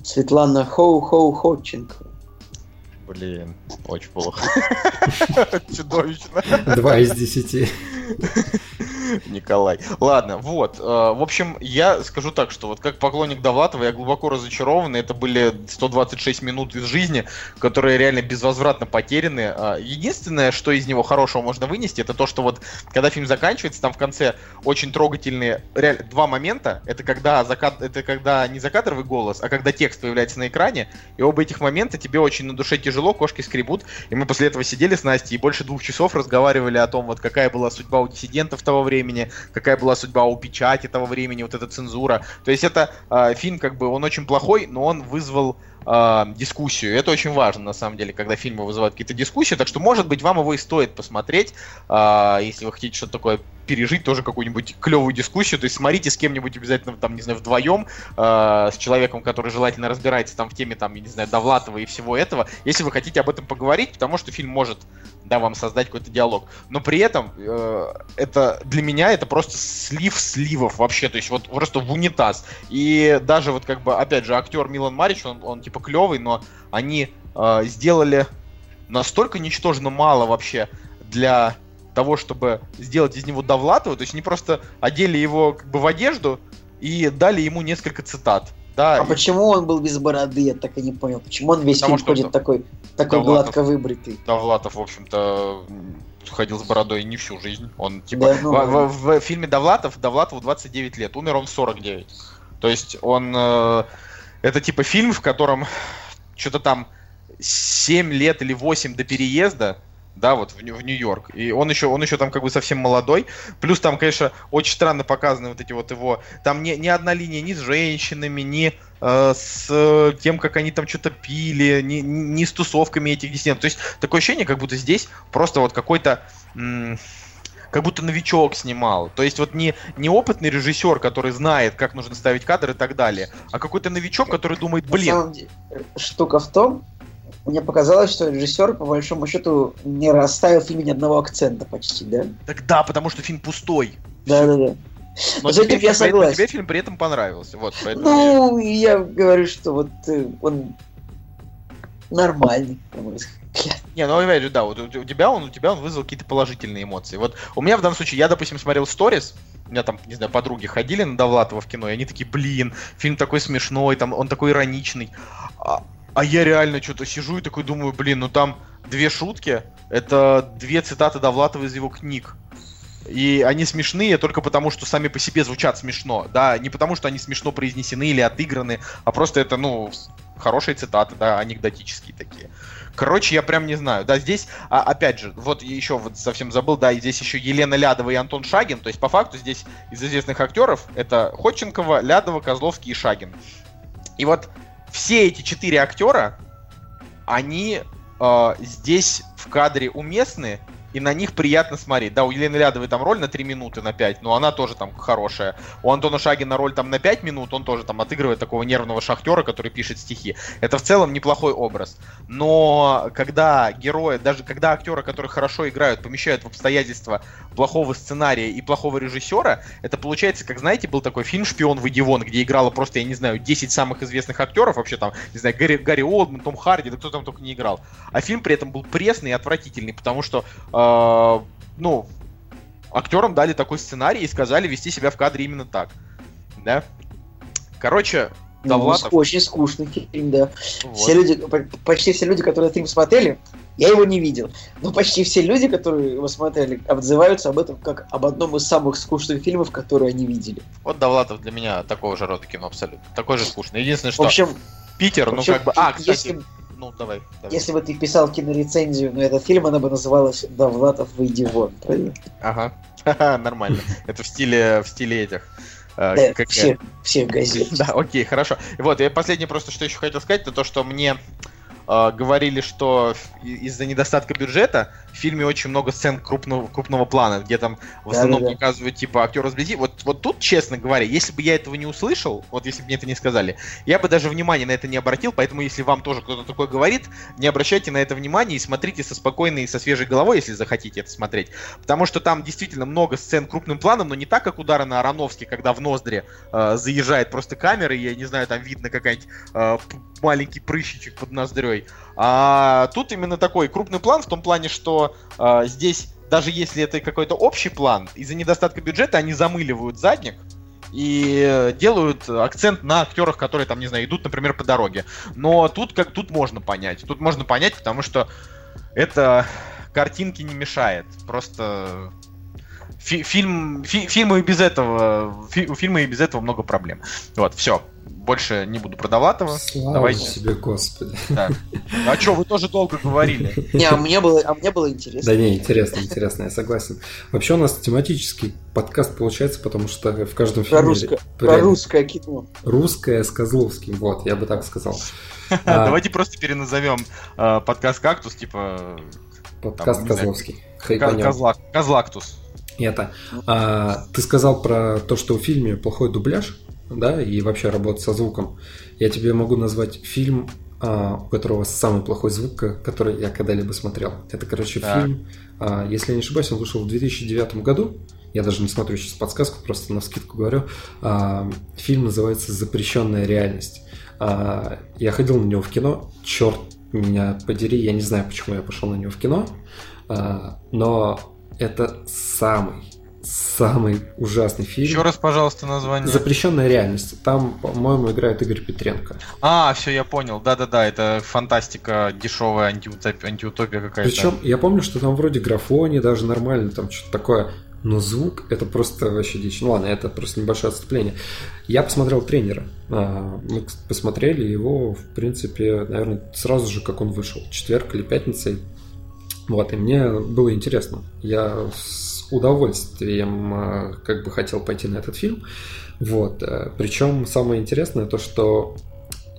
Светлана Хоу-Хоу Ходченкова. Блин, очень плохо. Чудовищно. Два из десяти. Николай. Ладно, вот. э, В общем, я скажу так, что вот как поклонник Довлатова я глубоко разочарован. Это были 126 минут из жизни, которые реально безвозвратно потеряны. А, Единственное, что из него хорошего можно вынести, это то, что вот когда фильм заканчивается, там в конце очень трогательные реально два момента. Это когда закат, это когда не закадровый голос, а когда текст появляется на экране. И оба этих момента тебе очень на душе тяжело, кошки скребут. И мы после этого сидели с Настей и больше двух часов разговаривали о том, вот какая была судьба у диссидентов того времени, какая была судьба у печати того времени, вот эта цензура. То есть это э, фильм, как бы, он очень плохой, но он вызвал э, дискуссию. Это очень важно, на самом деле, когда фильмы вызывают какие-то дискуссии. Так что, может быть, вам его и стоит посмотреть, э, если вы хотите что-то такое пережить, тоже какую-нибудь клевую дискуссию. То есть смотрите с кем-нибудь обязательно, там, не знаю, вдвоем, э, с человеком, который желательно разбирается там в теме, там, я не знаю, Довлатова и всего этого, если вы хотите об этом поговорить, потому что фильм может, да, вам создать какой-то диалог. Но при этом э, это для меня это просто слив сливов вообще, то есть вот просто в унитаз. И даже вот как бы, опять же, актер Милан Марич, он, он типа клевый, но они э, сделали настолько ничтожно мало вообще для того, чтобы сделать из него Довлатова, то есть они просто одели его как бы в одежду и дали ему несколько цитат. Да, А и- почему он был без бороды, я так и не понял. Почему он весь Потому фильм ходит такой, такой Довлатов. гладко выбритый? Довлатов, в общем-то, ходил с бородой не всю жизнь. Он, типа, Да, ну, в, в- в фильме Довлатов, Довлатову 29 лет, умер он в 49. То есть он... э, это, типа, фильм, в котором что-то там 7 лет или 8 до переезда, да, вот в, в Нью-Йорк. И он еще, он еще там как бы совсем молодой. Плюс там, конечно, очень странно показаны вот эти вот его... Там ни, ни одна линия ни с женщинами, ни э, с тем, как они там что-то пили, ни, ни с тусовками этих диссидентов. То есть такое ощущение, как будто здесь просто вот какой-то... м, как будто новичок снимал. То есть вот не, не опытный режиссер, который знает, как нужно ставить кадр и так далее, а какой-то новичок, который думает, На блин, самом деле, штука в том, мне показалось, что режиссер, по большому счету, не расставил в фильме ни одного акцента почти, да? так да, потому что фильм пустой. Да, да, да. Но тебе, я согласен. тебе фильм при этом понравился. Вот, Ну, я говорю, что вот э, он нормальный, на мой взгляд. Не, ну опять же, да, вот у, у тебя он, у тебя он вызвал какие-то положительные эмоции. Вот у меня в данном случае, я, допустим, смотрел сторис, у меня там, не знаю, подруги ходили на Довлатова в кино, и они такие, блин, фильм такой смешной, там, он такой ироничный. А, А я реально что-то сижу и такой думаю, блин, ну там две шутки, это две цитаты Довлатова из его книг. И они смешные только потому, что сами по себе звучат смешно. Да, не потому, что они смешно произнесены или отыграны, а просто это, ну, хорошие цитаты, да, анекдотические такие. Короче, я прям не знаю. Да, здесь, а, опять же, вот еще вот совсем забыл, да, и здесь еще Елена Лядова и Антон Шагин. То есть, по факту, здесь из известных актеров это Ходченкова, Лядова, Козловский и Шагин. И вот все эти четыре актера, они э, здесь в кадре уместны, и на них приятно смотреть. Да, у Елены Лядовой там роль на 3 минуты, на 5, но она тоже там хорошая. У Антона Шагина роль там на 5 минут, он тоже там отыгрывает такого нервного шахтера, который пишет стихи. Это в целом неплохой образ. Но когда герои, даже когда актеры, которые хорошо играют, помещают в обстоятельства плохого сценария и плохого режиссера, это получается, как знаете, был такой фильм «Шпион выйди вон», где играло просто, я не знаю, 10 самых известных актеров, вообще там, не знаю, Гарри, Гарри Олдман, Том Харди, да кто там только не играл. А фильм при этом был пресный и отвратительный, потому что э, ну, актерам дали такой сценарий и сказали вести себя в кадре именно так. Да? Короче, ну, Довлатов... Очень скучный фильм, да. Вот. Все люди, почти все люди, которые фильм смотрели, я его не видел. Но почти все люди, которые его смотрели, отзываются об этом как об одном из самых скучных фильмов, которые они видели. Вот Довлатов для меня такого же рода кино абсолютно. Такой же скучный. Единственное, что... В общем, Питер, в общем, ну как бы... А, кстати, если ну, давай, давай. Если бы ты писал кинорецензию на этот фильм, она бы называлась «Довлатов, выйди вон», правильно? Ага, нормально. Это в стиле, в стиле этих. Э, да, как все, все газеты. Да, окей, хорошо. Вот, и последнее просто, что еще хотел сказать, это то, что мне э, говорили, что из-за недостатка бюджета в фильме очень много сцен крупного, крупного плана, где там в основном да, да, показывают типа актера сблизи. Вот, вот тут, честно говоря, если бы я этого не услышал, вот если бы мне это не сказали, я бы даже внимания на это не обратил, поэтому если вам тоже кто-то такое говорит, не обращайте на это внимания и смотрите со спокойной и со свежей головой, если захотите это смотреть. Потому что там действительно много сцен крупным планом, но не так, как удары на Ароновске, когда в ноздри э, заезжает просто камера, и я не знаю, там видно какая-нибудь э, маленький прыщичек под ноздрёй. А тут именно такой крупный план в том плане, что э, здесь, даже если это какой-то общий план, из-за недостатка бюджета они замыливают задник и делают акцент на актерах, которые там, не знаю, идут, например, по дороге. Но тут как тут можно понять. Тут можно понять, потому что это картинки не мешает. Просто фи фильм, фи фильмы и без этого, фи у фильма и без этого много проблем. Вот, все больше не буду продавать его. Слава Давайте. себе, господи. Так. А что, вы тоже долго говорили? Не, а мне было, а мне было интересно. Да не, интересно, интересно, я согласен. Вообще у нас тематический подкаст получается, потому что в каждом фильме... Про, русско... про русское кино. Русское с Козловским, вот, я бы так сказал. А, Давайте просто переназовем а, подкаст «Кактус», типа... Подкаст Козловский. Козлактус. Это. А, ты сказал про то, что в фильме плохой дубляж да, и вообще работать со звуком, я тебе могу назвать фильм, а, у которого самый плохой звук, который я когда-либо смотрел. Это, короче, да. фильм, а, если я не ошибаюсь, он вышел в 2009 году. Я даже не смотрю сейчас подсказку, просто на скидку говорю. А, фильм называется «Запрещенная реальность». А, я ходил на него в кино, черт меня подери, я не знаю, почему я пошел на него в кино, а, но это самый самый ужасный фильм. Еще раз, пожалуйста, название. Запрещенная реальность. Там, по-моему, играет Игорь Петренко. А, все, я понял. Да-да-да, это фантастика, дешевая антиутопия, антиутопия какая-то. Причем я помню, что там вроде графони даже нормально, там что-то такое. Но звук это просто вообще дичь. Ну ладно, это просто небольшое отступление. Я посмотрел тренера. А, мы посмотрели его, в принципе, наверное, сразу же, как он вышел. Четверг или пятница. Вот, и мне было интересно. Я удовольствием э, как бы хотел пойти на этот фильм. Вот. Э, Причем самое интересное то, что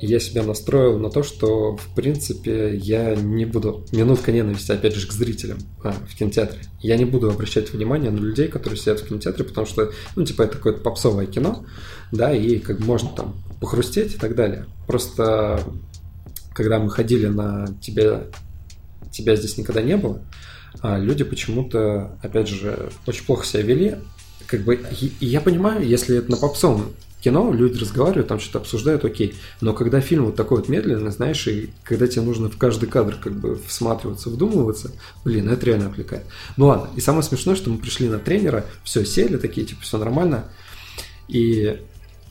я себя настроил на то, что, в принципе, я не буду... Минутка ненависти, опять же, к зрителям а, в кинотеатре. Я не буду обращать внимание на людей, которые сидят в кинотеатре, потому что, ну, типа, это какое-то попсовое кино, да, и как можно там похрустеть и так далее. Просто, когда мы ходили на тебя, тебя здесь никогда не было, а люди почему-то, опять же, очень плохо себя вели. Как бы, и я понимаю, если это на попсовом кино, люди разговаривают, там что-то обсуждают, окей. Но когда фильм вот такой вот медленный, знаешь, и когда тебе нужно в каждый кадр как бы всматриваться, вдумываться, блин, это реально отвлекает. Ну ладно, и самое смешное, что мы пришли на тренера, все, сели такие, типа, все нормально, и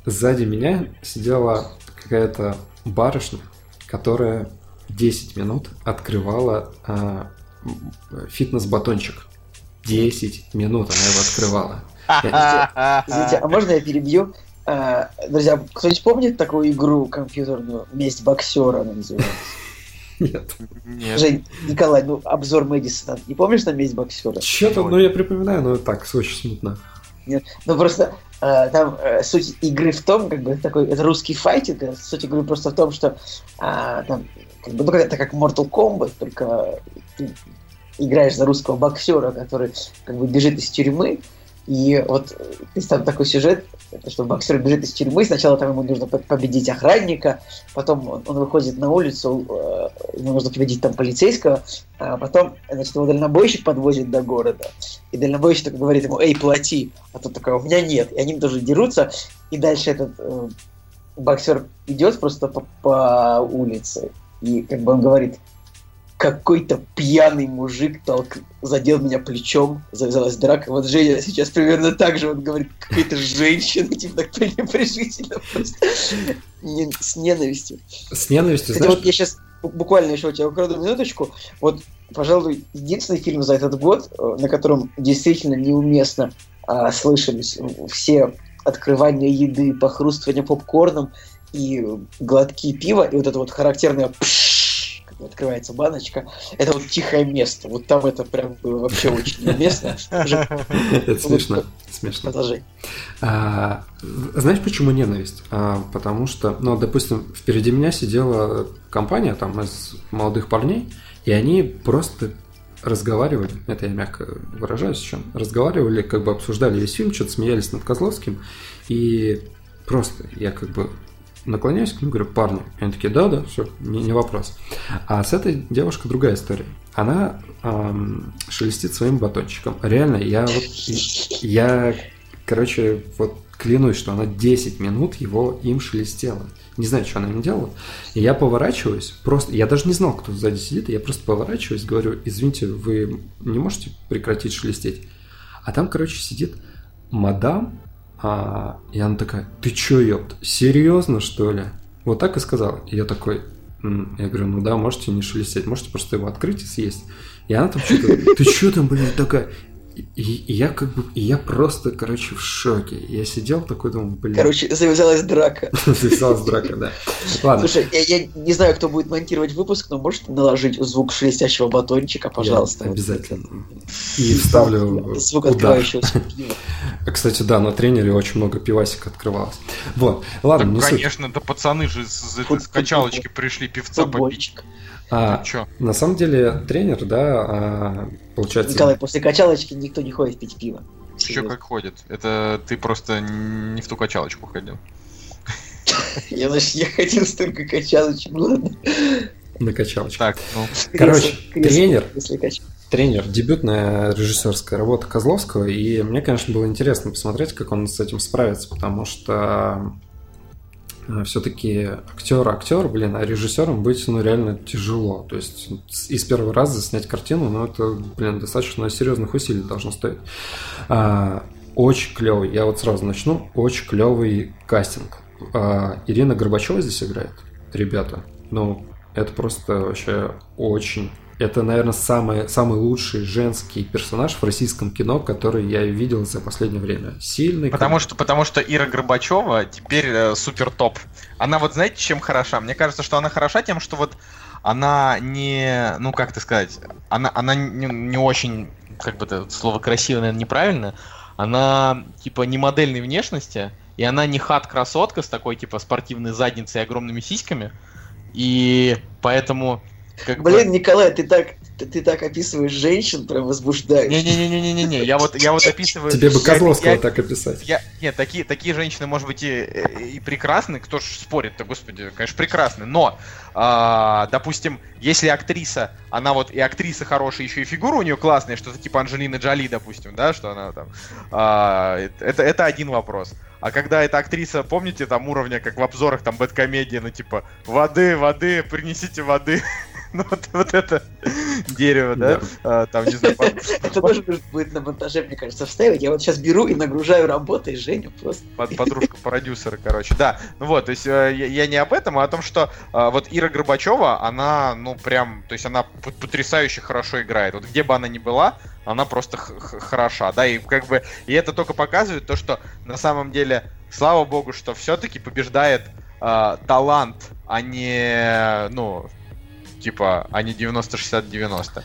сзади меня сидела какая-то барышня, которая 10 минут открывала а, фитнес-батончик. 10 минут она его открывала. Извините, а можно я перебью? А, друзья, кто-нибудь помнит такую игру компьютерную «Месть боксера» она называется? Нет. Нет. Жень, Николай, ну обзор Мэдисона. Не помнишь на «Месть боксера»? Что-то, ну я припоминаю, но так, очень смутно. Нет. Ну просто э, там э, суть игры в том, как бы такой, это русский файтинг, а суть игры просто в том, что э, там, как бы, ну, это как Mortal Kombat, только ты играешь за русского боксера, который как бы бежит из тюрьмы, и вот есть там такой сюжет, что боксер бежит из тюрьмы, сначала там ему нужно победить охранника, потом он, он выходит на улицу, э, ему нужно победить там полицейского, а потом, значит, его дальнобойщик подвозит до города, и дальнобойщик такой говорит ему, эй, плати, а тот такой, у меня нет, и они тоже дерутся, и дальше этот э, боксер идет просто по, по улице, и как бы он говорит, какой-то пьяный мужик толк... задел меня плечом, завязалась драка. Вот Женя сейчас примерно так же, он говорит, какая-то женщина, типа так пренебрежительно просто. Не, с ненавистью. С ненавистью, Кстати, знаешь? вот я сейчас буквально еще у тебя украду минуточку. Вот, пожалуй, единственный фильм за этот год, э, на котором действительно неуместно а, слышались все открывания еды, похрустывание попкорном и глотки пива, и вот это вот характерное пш открывается баночка. Это вот тихое место. Вот там это прям было вообще очень уместно. Это смешно. Смешно. Продолжай. Знаешь, почему ненависть? А, потому что, ну, допустим, впереди меня сидела компания там из молодых парней, и они просто разговаривали, это я мягко выражаюсь еще, разговаривали, как бы обсуждали весь фильм, что-то смеялись над Козловским, и просто я как бы наклоняюсь к ним, говорю, парни. И они такие, да, да, все, не, не вопрос. А с этой девушкой другая история. Она эм, шелестит своим батончиком. Реально, я вот, я, короче, вот клянусь, что она 10 минут его им шелестела. Не знаю, что она им делала. И я поворачиваюсь, просто, я даже не знал, кто сзади сидит, я просто поворачиваюсь, говорю, извините, вы не можете прекратить шелестеть? А там, короче, сидит мадам а, и она такая, ты чё, ёпт, серьезно, что ли? Вот так и сказала. И я такой, М-м". я говорю, ну да, можете не шелестеть, можете просто его открыть и съесть. И она там что-то, ты чё там, блин, такая? И, и я как бы, и я просто, короче, в шоке. Я сидел такой, думал, блин. Короче, завязалась драка. завязалась драка, да. Ладно. Слушай, я, я не знаю, кто будет монтировать выпуск, но можешь наложить звук шелестящего батончика, пожалуйста. Я обязательно. И вставлю Звук открывающегося пива. Кстати, да, на тренере очень много пивасик открывалось. Вот, ладно, так, не конечно, суть. да пацаны же с качалочки пришли певца попить. А, на самом деле тренер, да, а, получается... Николай, после качалочки никто не ходит пить пиво. Еще как ходит. Это ты просто не в ту качалочку ходил. Я, значит, я ходил столько качалочек, ладно. На качалочку. Так, ну. Короче, тренер, тренер, дебютная режиссерская работа Козловского, и мне, конечно, было интересно посмотреть, как он с этим справится, потому что все-таки актер актер, блин, а режиссером быть, ну, реально тяжело. То есть из первого раза снять картину, ну, это, блин, достаточно серьезных усилий должно стоить. А, очень клевый, я вот сразу начну, очень клевый кастинг. А, Ирина Горбачева здесь играет, ребята. Ну, это просто вообще очень это, наверное, самый, самый лучший женский персонаж в российском кино, который я видел за последнее время. Сильный. Потому что, потому что Ира Горбачева теперь э, супер топ. Она вот знаете, чем хороша? Мне кажется, что она хороша тем, что вот она не, ну как это сказать, она, она не, не очень, как бы это слово красиво, наверное, неправильно. Она типа не модельной внешности, и она не хат-красотка с такой типа спортивной задницей и огромными сиськами. И поэтому как Блин, бы... Николай, ты так, ты, ты так описываешь женщин, прям возбуждаешь. Не-не-не-не-не-не, я вот, я вот описываю... Тебе бы Козловского так описать. Я, нет, такие, такие женщины, может быть, и, и прекрасны, кто ж спорит-то, господи, конечно, прекрасны, но, а, допустим, если актриса, она вот и актриса хорошая, еще и фигура у нее классная, что-то типа Анджелины Джоли, допустим, да, что она там... А, это, это один вопрос. А когда эта актриса, помните, там уровня, как в обзорах, там, бэткомедия, ну, типа, воды, воды, принесите воды. Ну вот, вот это дерево, да? А, там, не знаю, Это тоже будет на монтаже, мне кажется, вставить. Я вот сейчас беру и нагружаю работой Женю просто. Подружка продюсера, короче. Да, ну вот, то есть э, я не об этом, а о том, что э, вот Ира Горбачева, она, ну прям, то есть она потрясающе хорошо играет. Вот где бы она ни была, она просто хороша, да, и как бы, и это только показывает то, что на самом деле, слава богу, что все-таки побеждает э, талант, а не, ну, типа, а не 90-60-90.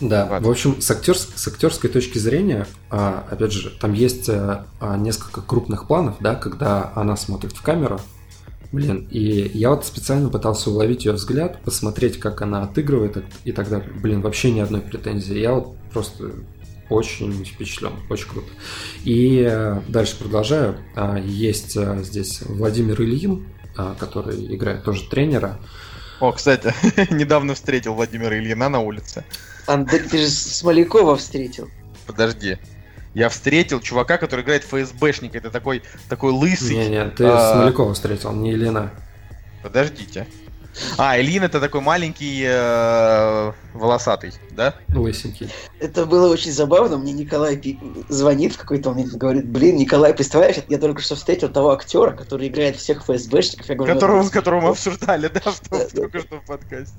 Да, вот. в общем, с, актерс, с актерской точки зрения, а, опять же, там есть а, а, несколько крупных планов, да, когда она смотрит в камеру, блин, и я вот специально пытался уловить ее взгляд, посмотреть, как она отыгрывает и так далее. Блин, вообще ни одной претензии. Я вот просто очень впечатлен, очень круто. И э, дальше продолжаю. А, есть э, здесь Владимир Ильин, который играет тоже тренера. О, кстати, недавно встретил Владимира Ильина на улице. Андрей, ты же Смолякова встретил. Подожди. Я встретил чувака, который играет ФСБшник. Это такой, такой лысый. Не-не, ты а... Смолякова встретил, не Ильина. Подождите. А, Ильин это такой маленький э, волосатый, да? Лысенький. Это было очень забавно. Мне Николай звонит в какой-то момент и говорит, блин, Николай, представляешь, я только что встретил того актера, который играет всех ФСБшников. Я говорю, которого, с которого мы обсуждали, да, в, да, только что в подкасте.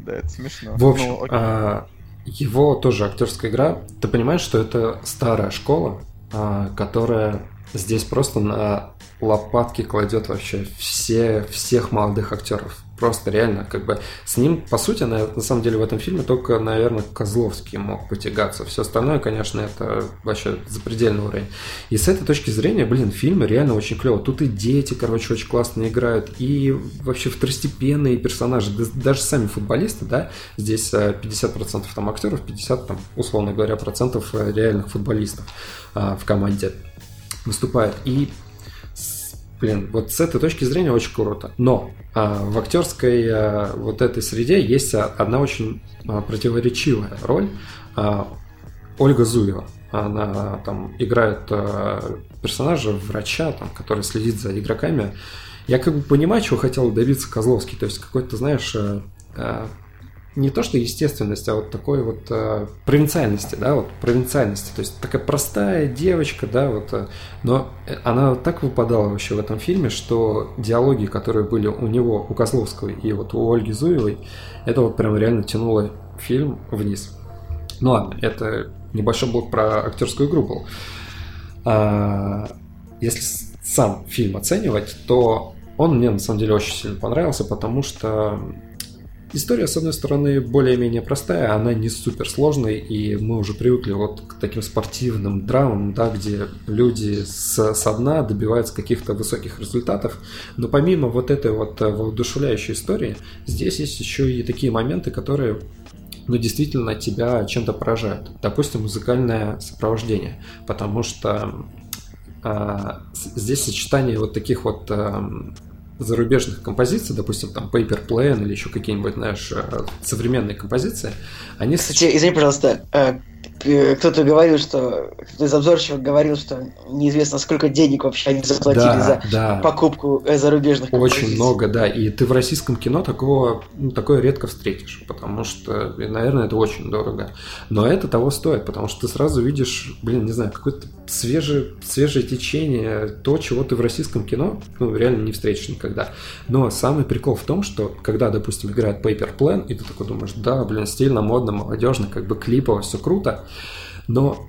Да, это смешно. В общем, ну, а, его тоже актерская игра. Ты понимаешь, что это старая школа, а, которая здесь просто на лопатки кладет вообще все, всех молодых актеров просто реально, как бы с ним, по сути, на, на самом деле в этом фильме только, наверное, Козловский мог потягаться. Все остальное, конечно, это вообще запредельный уровень. И с этой точки зрения, блин, фильм реально очень клево. Тут и дети, короче, очень классно играют, и вообще второстепенные персонажи, даже сами футболисты, да, здесь 50% э, там актеров, 50 там, условно говоря, процентов э, реальных футболистов а, в команде выступает. И блин, вот с этой точки зрения очень круто. Но а, в актерской а, вот этой среде есть одна очень а, противоречивая роль. А, Ольга Зуева. Она там играет а, персонажа, врача, там, который следит за игроками. Я как бы понимаю, чего хотел добиться Козловский. То есть какой-то, знаешь, а, а не то что естественность, а вот такой вот э, провинциальности, да, вот провинциальности. То есть такая простая девочка, да, вот, э, но она так выпадала вообще в этом фильме, что диалоги, которые были у него, у Козловского и вот у Ольги Зуевой, это вот прям реально тянуло фильм вниз. Ну ладно, это небольшой блок про актерскую игру был. А, если сам фильм оценивать, то он мне на самом деле очень сильно понравился, потому что История, с одной стороны, более-менее простая, она не супер сложная, и мы уже привыкли вот к таким спортивным драмам, да, где люди с, со дна добиваются каких-то высоких результатов. Но помимо вот этой вот э, воодушевляющей истории, здесь есть еще и такие моменты, которые ну, действительно тебя чем-то поражают. Допустим, музыкальное сопровождение, потому что а, здесь сочетание вот таких вот а, зарубежных композиций, допустим, там Paper Plane или еще какие-нибудь, знаешь, э, современные композиции, они... Кстати, извини, пожалуйста, э, кто-то говорил, что кто-то из обзорщиков говорил, что неизвестно, сколько денег вообще они заплатили да, за да. покупку э, зарубежных композиций. Очень много, да. И ты в российском кино такого, ну, такое редко встретишь, потому что, наверное, это очень дорого. Но это того стоит, потому что ты сразу видишь, блин, не знаю, какое-то свежее, свежее течение, то, чего ты в российском кино ну, реально не встретишь никогда. Но самый прикол в том, что когда, допустим, играет Paper Plan, и ты такой думаешь, да, блин, стильно, модно, молодежно, как бы клипово, все круто, но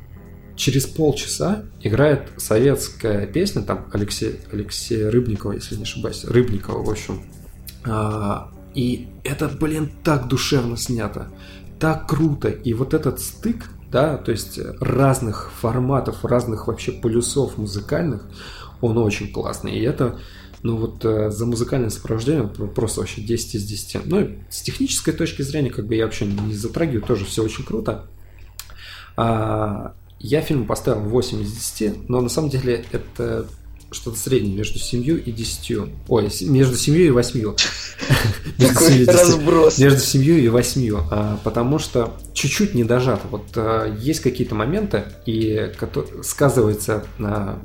через полчаса играет советская песня, там Алексей, Алексея Рыбникова, если не ошибаюсь, Рыбникова, в общем. А, и это, блин, так душевно снято, так круто. И вот этот стык, да, то есть разных форматов, разных вообще полюсов музыкальных, он очень классный. И это, ну вот э, за музыкальное сопровождение просто вообще 10 из 10. Ну, с технической точки зрения, как бы я вообще не затрагиваю, тоже все очень круто. А, я фильм поставил 8 из 10, но на самом деле это что-то среднее между 7 и 10. Ой, между 7 и 8. разброс. Между 7 и 8. А, потому что чуть-чуть не дожато. Вот а, есть какие-то моменты, и сказывается на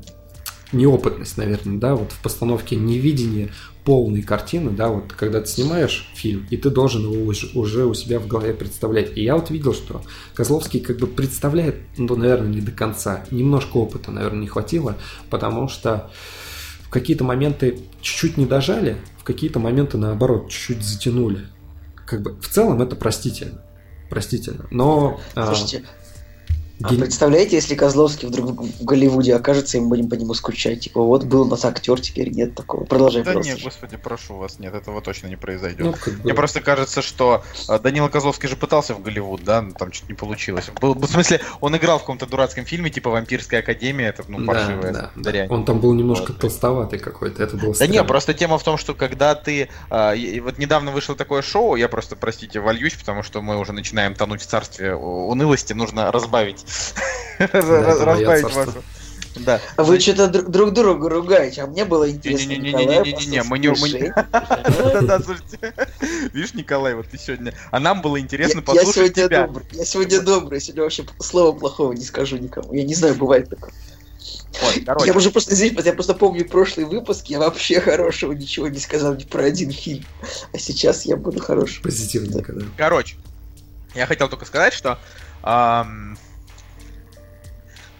неопытность, наверное, да, вот в постановке невидения полной картины, да, вот когда ты снимаешь фильм, и ты должен его уже, уже у себя в голове представлять. И я вот видел, что Козловский как бы представляет, ну, наверное, не до конца. Немножко опыта, наверное, не хватило, потому что в какие-то моменты чуть-чуть не дожали, в какие-то моменты, наоборот, чуть-чуть затянули. Как бы в целом это простительно. Простительно. Но... А, Слушайте, а представляете, если Козловский вдруг в Голливуде окажется, и мы будем по нему скучать? Типа, вот был у нас актер, теперь нет такого. Продолжай Да просто. нет, господи, прошу вас, нет, этого точно не произойдет. Ну, как бы... Мне просто кажется, что а, Данила Козловский же пытался в Голливуд, да, но там чуть не получилось. Был, в смысле, он играл в каком-то дурацком фильме, типа «Вампирская академия», это, ну, паршивая да, да, да. Он там был немножко вот. толстоватый какой-то, это было Да нет, просто тема в том, что когда ты... А, вот недавно вышло такое шоу, я просто, простите, вольюсь, потому что мы уже начинаем тонуть в царстве унылости, нужно разбавить разбавить вашу. Да. А вы что-то друг друга ругаете, а мне было интересно. Не-не-не, мы не... Да-да, слушайте. Видишь, Николай, вот ты сегодня... А нам было интересно послушать тебя. Я сегодня добрый, сегодня вообще слова плохого не скажу никому. Я не знаю, бывает такое. Ой, я уже просто здесь, я просто помню прошлый выпуск, я вообще хорошего ничего не сказал ни про один фильм. А сейчас я буду хороший. Позитивно, да. Короче, я хотел только сказать, что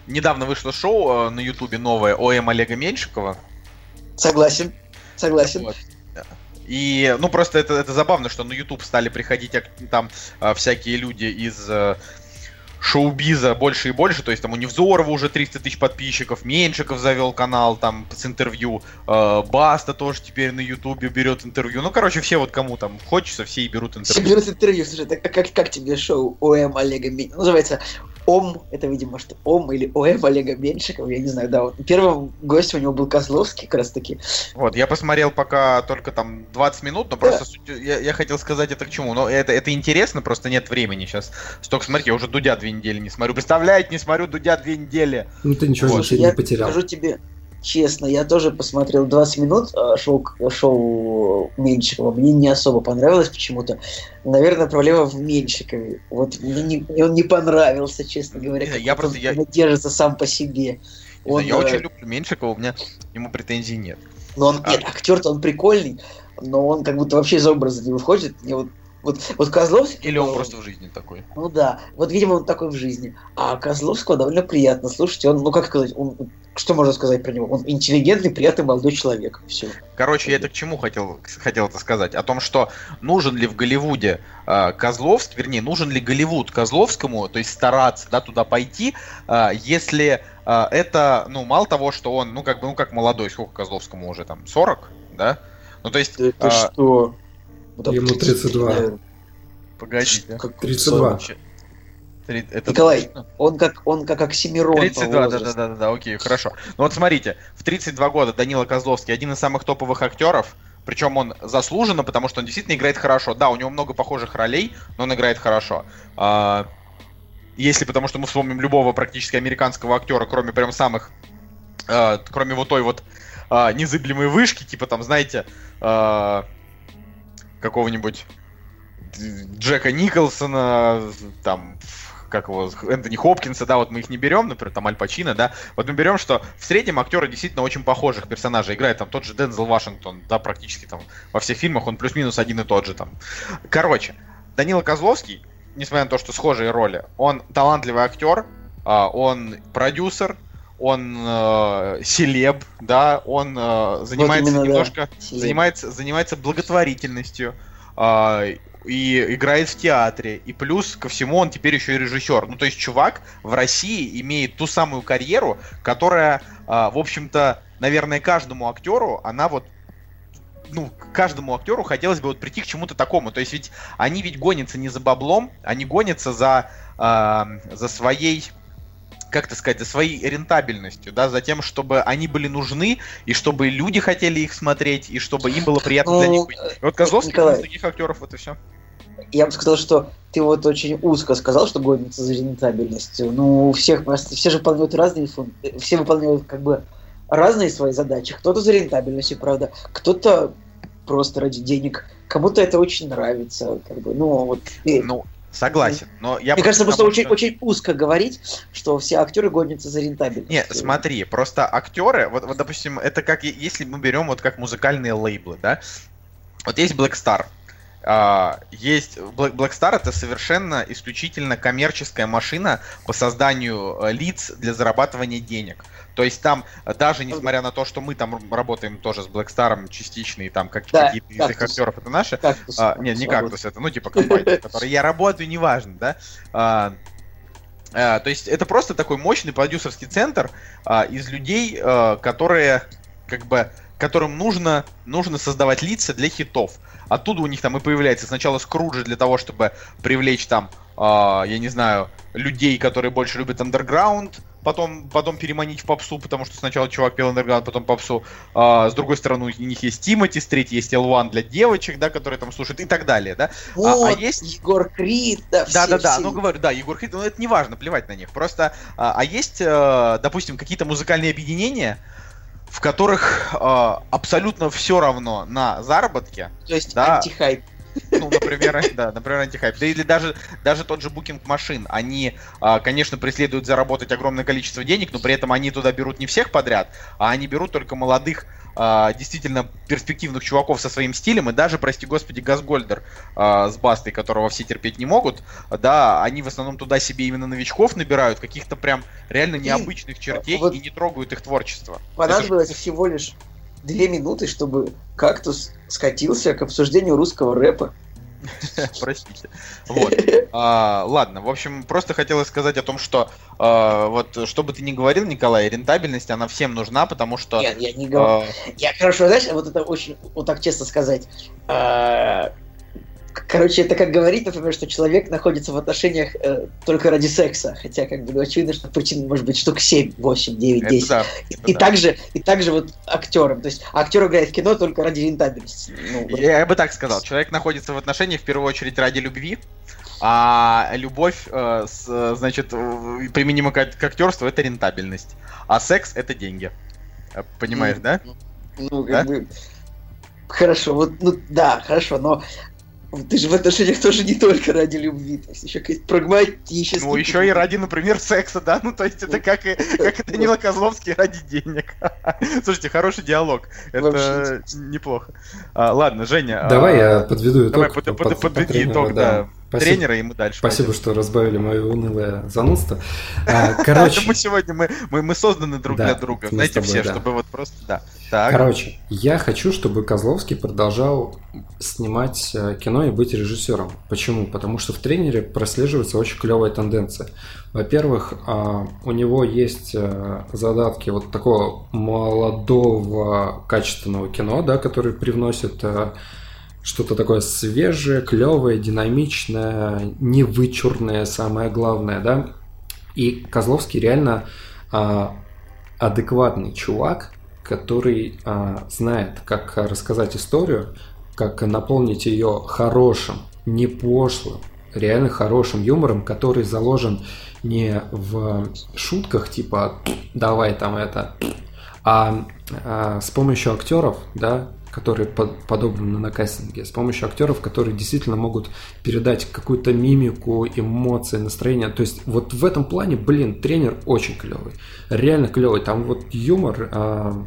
недавно вышло шоу э, на Ютубе новое ОМ Олега Меньшикова. Согласен, согласен. Вот. И, ну, просто это, это забавно, что на YouTube стали приходить там э, всякие люди из э, шоу-биза больше и больше, то есть там у Невзорова уже 300 тысяч подписчиков, Меньшиков завел канал там с интервью, э, Баста тоже теперь на Ютубе берет интервью, ну, короче, все вот кому там хочется, все и берут интервью. Все берут интервью, слушай, так, как, как тебе шоу ОМ Олега Меньшикова? Называется ОМ, это, видимо, что ОМ или ОМ Олега Меньшикова, я не знаю, да, вот первым гостем у него был Козловский как раз таки. Вот, я посмотрел пока только там 20 минут, но да. просто я, я хотел сказать это к чему, но это, это интересно, просто нет времени сейчас. Столько смотреть, я уже Дудя две недели не смотрю, представляете, не смотрю Дудя две недели. Ну ты ничего вот. не потерял. Скажу тебе, честно, я тоже посмотрел 20 минут а, шоу, шоу Меньшикова. Мне не особо понравилось почему-то. Наверное, проблема в Меньшикове. Вот мне не, он не понравился, честно говоря. Не, я просто я... держится сам по себе. Он, я э... очень люблю Меньшикова, у меня ему претензий нет. Но он, а... нет, актер-то он прикольный, но он как будто вообще из образа не выходит. Мне вот вот, вот Козловский... Или он просто в жизни такой. Ну да, вот видимо он такой в жизни. А Козловского довольно приятно слушать. Он, ну как сказать, он, что можно сказать про него? Он интеллигентный, приятный молодой человек. Все. Короче, я это к чему хотел, хотел это сказать? О том, что нужен ли в Голливуде э, Козловский, вернее, нужен ли Голливуд Козловскому, то есть стараться да, туда пойти, э, если э, это, ну, мало того, что он, ну, как бы, ну, как молодой, сколько Козловскому уже, там, 40, да? Ну, то есть... Это э, что? Ему 32. Погодите. Как 32. Это Николай, точно? он как он как Оксимирон 32, да, да, да, да, да, окей, хорошо. Ну вот смотрите, в 32 года Данила Козловский один из самых топовых актеров, причем он заслуженно, потому что он действительно играет хорошо. Да, у него много похожих ролей, но он играет хорошо. А, если потому что мы вспомним любого практически американского актера, кроме прям самых, а, кроме вот той вот а, незыблемой вышки, типа там, знаете, а, какого-нибудь Джека Николсона, там, как его, Энтони Хопкинса, да, вот мы их не берем, например, там Аль Пачино, да, вот мы берем, что в среднем актеры действительно очень похожих персонажей играют, там тот же Дензел Вашингтон, да, практически там во всех фильмах он плюс-минус один и тот же там. Короче, Данила Козловский, несмотря на то, что схожие роли, он талантливый актер, а, он продюсер, он э, селеб, да, он э, занимается вот именно, немножко, да. занимается, занимается благотворительностью э, и играет в театре. И плюс ко всему он теперь еще и режиссер. Ну, то есть чувак в России имеет ту самую карьеру, которая, э, в общем-то, наверное, каждому актеру, она вот ну, каждому актеру хотелось бы вот прийти к чему-то такому. То есть ведь они ведь гонятся не за баблом, они гонятся за, э, за своей как то сказать, за своей рентабельностью, да, за тем, чтобы они были нужны, и чтобы люди хотели их смотреть, и чтобы им было приятно ну, для них быть. И вот Козловский Николай, из таких актеров, вот и все. Я бы сказал, что ты вот очень узко сказал, что гонится за рентабельностью. Ну, у всех просто, все же выполняют разные функции, все выполняют как бы разные свои задачи. Кто-то за рентабельностью, правда, кто-то просто ради денег. Кому-то это очень нравится, как бы, ну вот. И... Ну, Согласен, но я Мне кажется, просто очень, что- очень узко говорить, что все актеры гонятся за рентабельность. Не, смотри, просто актеры, вот, вот, допустим, это как если мы берем вот как музыкальные лейблы, да, вот есть Black Star, а, есть Black, Black Star это совершенно исключительно коммерческая машина по созданию э, лиц для зарабатывания денег. То есть там, э, даже несмотря на то, что мы там работаем тоже с Black Star частично, и там как, Да, какие-то из их актеров это наши, Кактус. а, нет, не кактус, это, ну, типа компания, в которой я работаю, неважно, да. А, а, то есть это просто такой мощный продюсерский центр а, из людей, а, которые, как бы, которым нужно, нужно создавать лица для хитов. Оттуда у них там и появляется сначала Скруджи для того, чтобы привлечь там, а, я не знаю, людей, которые больше любят андерграунд, потом, потом переманить в попсу, потому что сначала чувак пел андерграунд, потом попсу. А, с другой стороны, у них есть Тимати, с третьей есть L1 для девочек, да, которые там слушают и так далее, да. Вот, а есть- Егор Крид, да, все, Да, да, да, все. ну говорю, да, Егор Крид, ну это не важно, плевать на них. Просто, а, а есть, э, допустим, какие-то музыкальные объединения, в которых э, абсолютно все равно на заработке. То есть да. антихайп. Ну, например, да, например, антихайп. Да или даже, даже тот же Booking машин. Они, а, конечно, преследуют заработать огромное количество денег, но при этом они туда берут не всех подряд, а они берут только молодых, а, действительно перспективных чуваков со своим стилем. И даже, прости господи, Газгольдер а, с Бастой, которого все терпеть не могут, да, они в основном туда себе именно новичков набирают, каких-то прям реально И необычных чертей вот- и не трогают их творчество. Понадобилось всего лишь две минуты, чтобы кактус скатился к обсуждению русского рэпа. Простите. Вот. А, ладно, в общем, просто хотелось сказать о том, что а, вот что бы ты ни говорил, Николай, рентабельность, она всем нужна, потому что... Нет, я не говорю. а, Я, хорошо, знаешь, вот это очень, вот так честно сказать. А, Короче, это как говорить, например, что человек находится в отношениях э, только ради секса. Хотя, как бы, ну, очевидно, что причин может быть штук 7, 8, 9, это 10. да, и, это и да. также, и также вот актером. То есть актер играет в кино только ради рентабельности. Ну, вот. Я, бы так сказал, человек находится в отношениях в первую очередь ради любви, а любовь, э, с, значит, применимо к, к актерству, это рентабельность, а секс это деньги. Э, Понимаешь, да? Ну, как Да? бы... Хорошо, вот, ну да, хорошо, но ты же в отношениях тоже не только ради любви, то есть еще какой-то прагматический. Ну, еще и ради, например, секса, да? Ну, то есть это как и, как и Данила Козловский ради денег. Слушайте, хороший диалог. Это Вообще. неплохо. А, ладно, Женя. Давай а, я подведу итог. Давай под- по- под- по- по подведи итог, да. Спасибо. Тренера, и мы дальше. Спасибо, пойдем. что разбавили мое унылое занудство. А, Короче, мы сегодня мы, мы, мы созданы друг для друга. Знаете, все, чтобы вот просто. Да. Короче, я хочу, чтобы Козловский продолжал снимать э, кино и быть режиссером. Почему? Потому что в тренере прослеживается очень клевая тенденция. Во-первых, а, у него есть э, задатки вот такого молодого качественного кино, да, который привносит э, что-то такое свежее, клевое, динамичное, невычурное, самое главное, да. И Козловский реально а, адекватный чувак, который а, знает, как рассказать историю, как наполнить ее хорошим, не пошлым, реально хорошим юмором, который заложен не в шутках типа давай там это, а, а с помощью актеров, да, которые под- подобраны на кастинге, с помощью актеров, которые действительно могут передать какую-то мимику, эмоции, настроение. То есть вот в этом плане, блин, тренер очень клевый, реально клевый. Там вот юмор, а,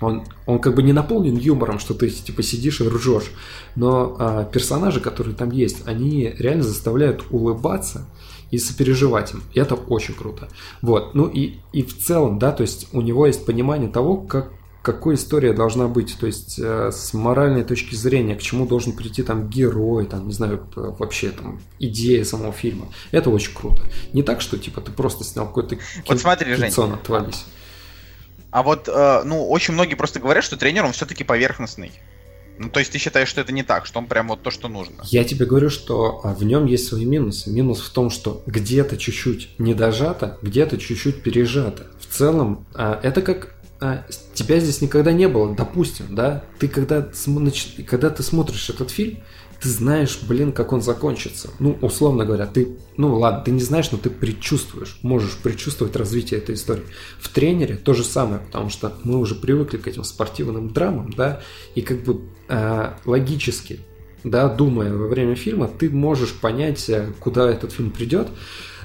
он, он как бы не наполнен юмором, что ты типа сидишь и ржешь, но а, персонажи, которые там есть, они реально заставляют улыбаться и сопереживать им. И это очень круто. Вот. Ну и, и в целом, да, то есть у него есть понимание того, как какой история должна быть, то есть э, с моральной точки зрения, к чему должен прийти там герой, там, не знаю, п- вообще там идея самого фильма. Это очень круто. Не так, что типа ты просто снял какой-то Вот смотри, Жень. отвались. А вот, э, ну, очень многие просто говорят, что тренер, он все-таки поверхностный. Ну, то есть ты считаешь, что это не так, что он прям вот то, что нужно. Я тебе говорю, что а, в нем есть свои минусы. Минус в том, что где-то чуть-чуть не дожато, где-то чуть-чуть пережато. В целом, а, это как а, тебя здесь никогда не было, допустим, да? Ты когда, когда ты смотришь этот фильм, ты знаешь, блин, как он закончится. Ну, условно говоря, ты, ну ладно, ты не знаешь, но ты предчувствуешь, можешь предчувствовать развитие этой истории. В тренере то же самое, потому что мы уже привыкли к этим спортивным драмам, да, и как бы а, логически да, думая во время фильма, ты можешь понять, э, куда этот фильм придет,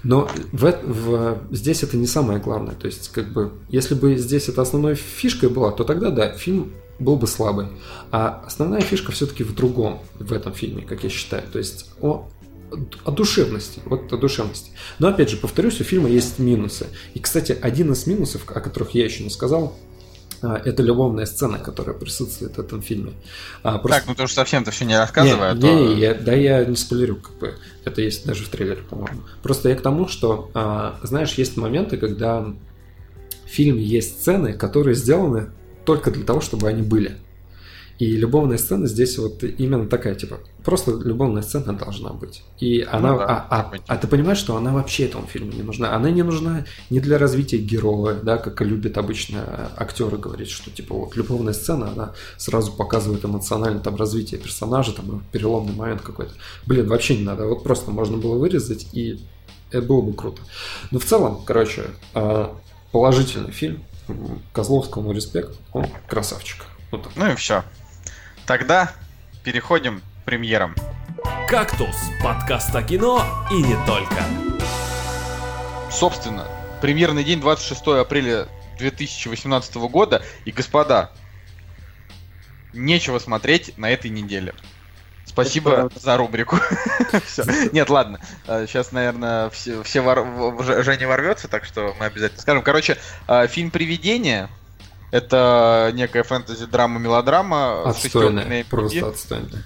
но в, в, здесь это не самое главное. То есть, как бы, если бы здесь это основной фишкой была, то тогда, да, фильм был бы слабый. А основная фишка все-таки в другом, в этом фильме, как я считаю. То есть о, о душевности. Вот о душевности. Но опять же, повторюсь, у фильма есть минусы. И, кстати, один из минусов, о которых я еще не сказал, а, это любовная сцена, которая присутствует в этом фильме. А, просто... Так, ну ты уж совсем-то все не рассказывай, не, а то... Не, не, я, да я не спойлерю, как бы. Это есть даже в трейлере, по-моему. Просто я к тому, что, а, знаешь, есть моменты, когда в фильме есть сцены, которые сделаны только для того, чтобы они были. И любовная сцена здесь вот именно такая, типа, просто любовная сцена должна быть. И она, ну, да, а, а, а ты понимаешь, что она вообще этому фильму не нужна. Она не нужна не для развития героя, да, как любят обычно актеры говорить, что типа вот любовная сцена, она сразу показывает эмоционально там развитие персонажа, там переломный момент какой-то. Блин, вообще не надо, вот просто можно было вырезать и это было бы круто. Но в целом, короче, а, положительный фильм. Козловскому респект, он красавчик. Вот ну и все. Тогда переходим к премьерам. «Кактус» – подкаст о кино и не только. Собственно, премьерный день 26 апреля 2018 года. И, господа, нечего смотреть на этой неделе. Спасибо за рубрику. Нет, ладно. Сейчас, наверное, все, все вор... Женя ворвется, так что мы обязательно скажем. Короче, а, фильм «Привидение» Это некая фэнтези-драма-мелодрама. Отстойная, просто отстойная.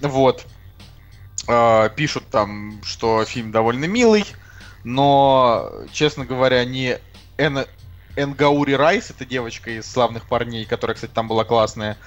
Вот. Э, пишут там, что фильм довольно милый, но, честно говоря, не Эн... Энгаури Райс, это девочка из славных парней, которая, кстати, там была классная,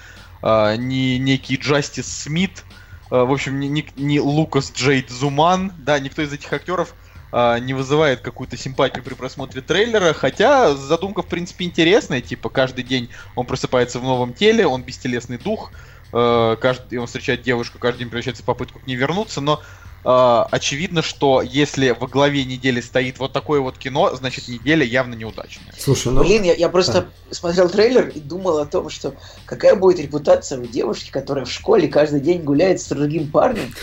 э, не некий Джастис Смит, э, в общем, не, не, не Лукас Джейд Зуман, да, никто из этих актеров а, не вызывает какую-то симпатию при просмотре трейлера, хотя задумка, в принципе, интересная, типа, каждый день он просыпается в новом теле, он бестелесный дух, э, каждый, он встречает девушку, каждый день превращается в попытку к ней вернуться, но э, очевидно, что если во главе недели стоит вот такое вот кино, значит, неделя явно неудачная. Слушай, ну... Блин, я, я просто а. смотрел трейлер и думал о том, что какая будет репутация у девушки, которая в школе каждый день гуляет с другим парнем.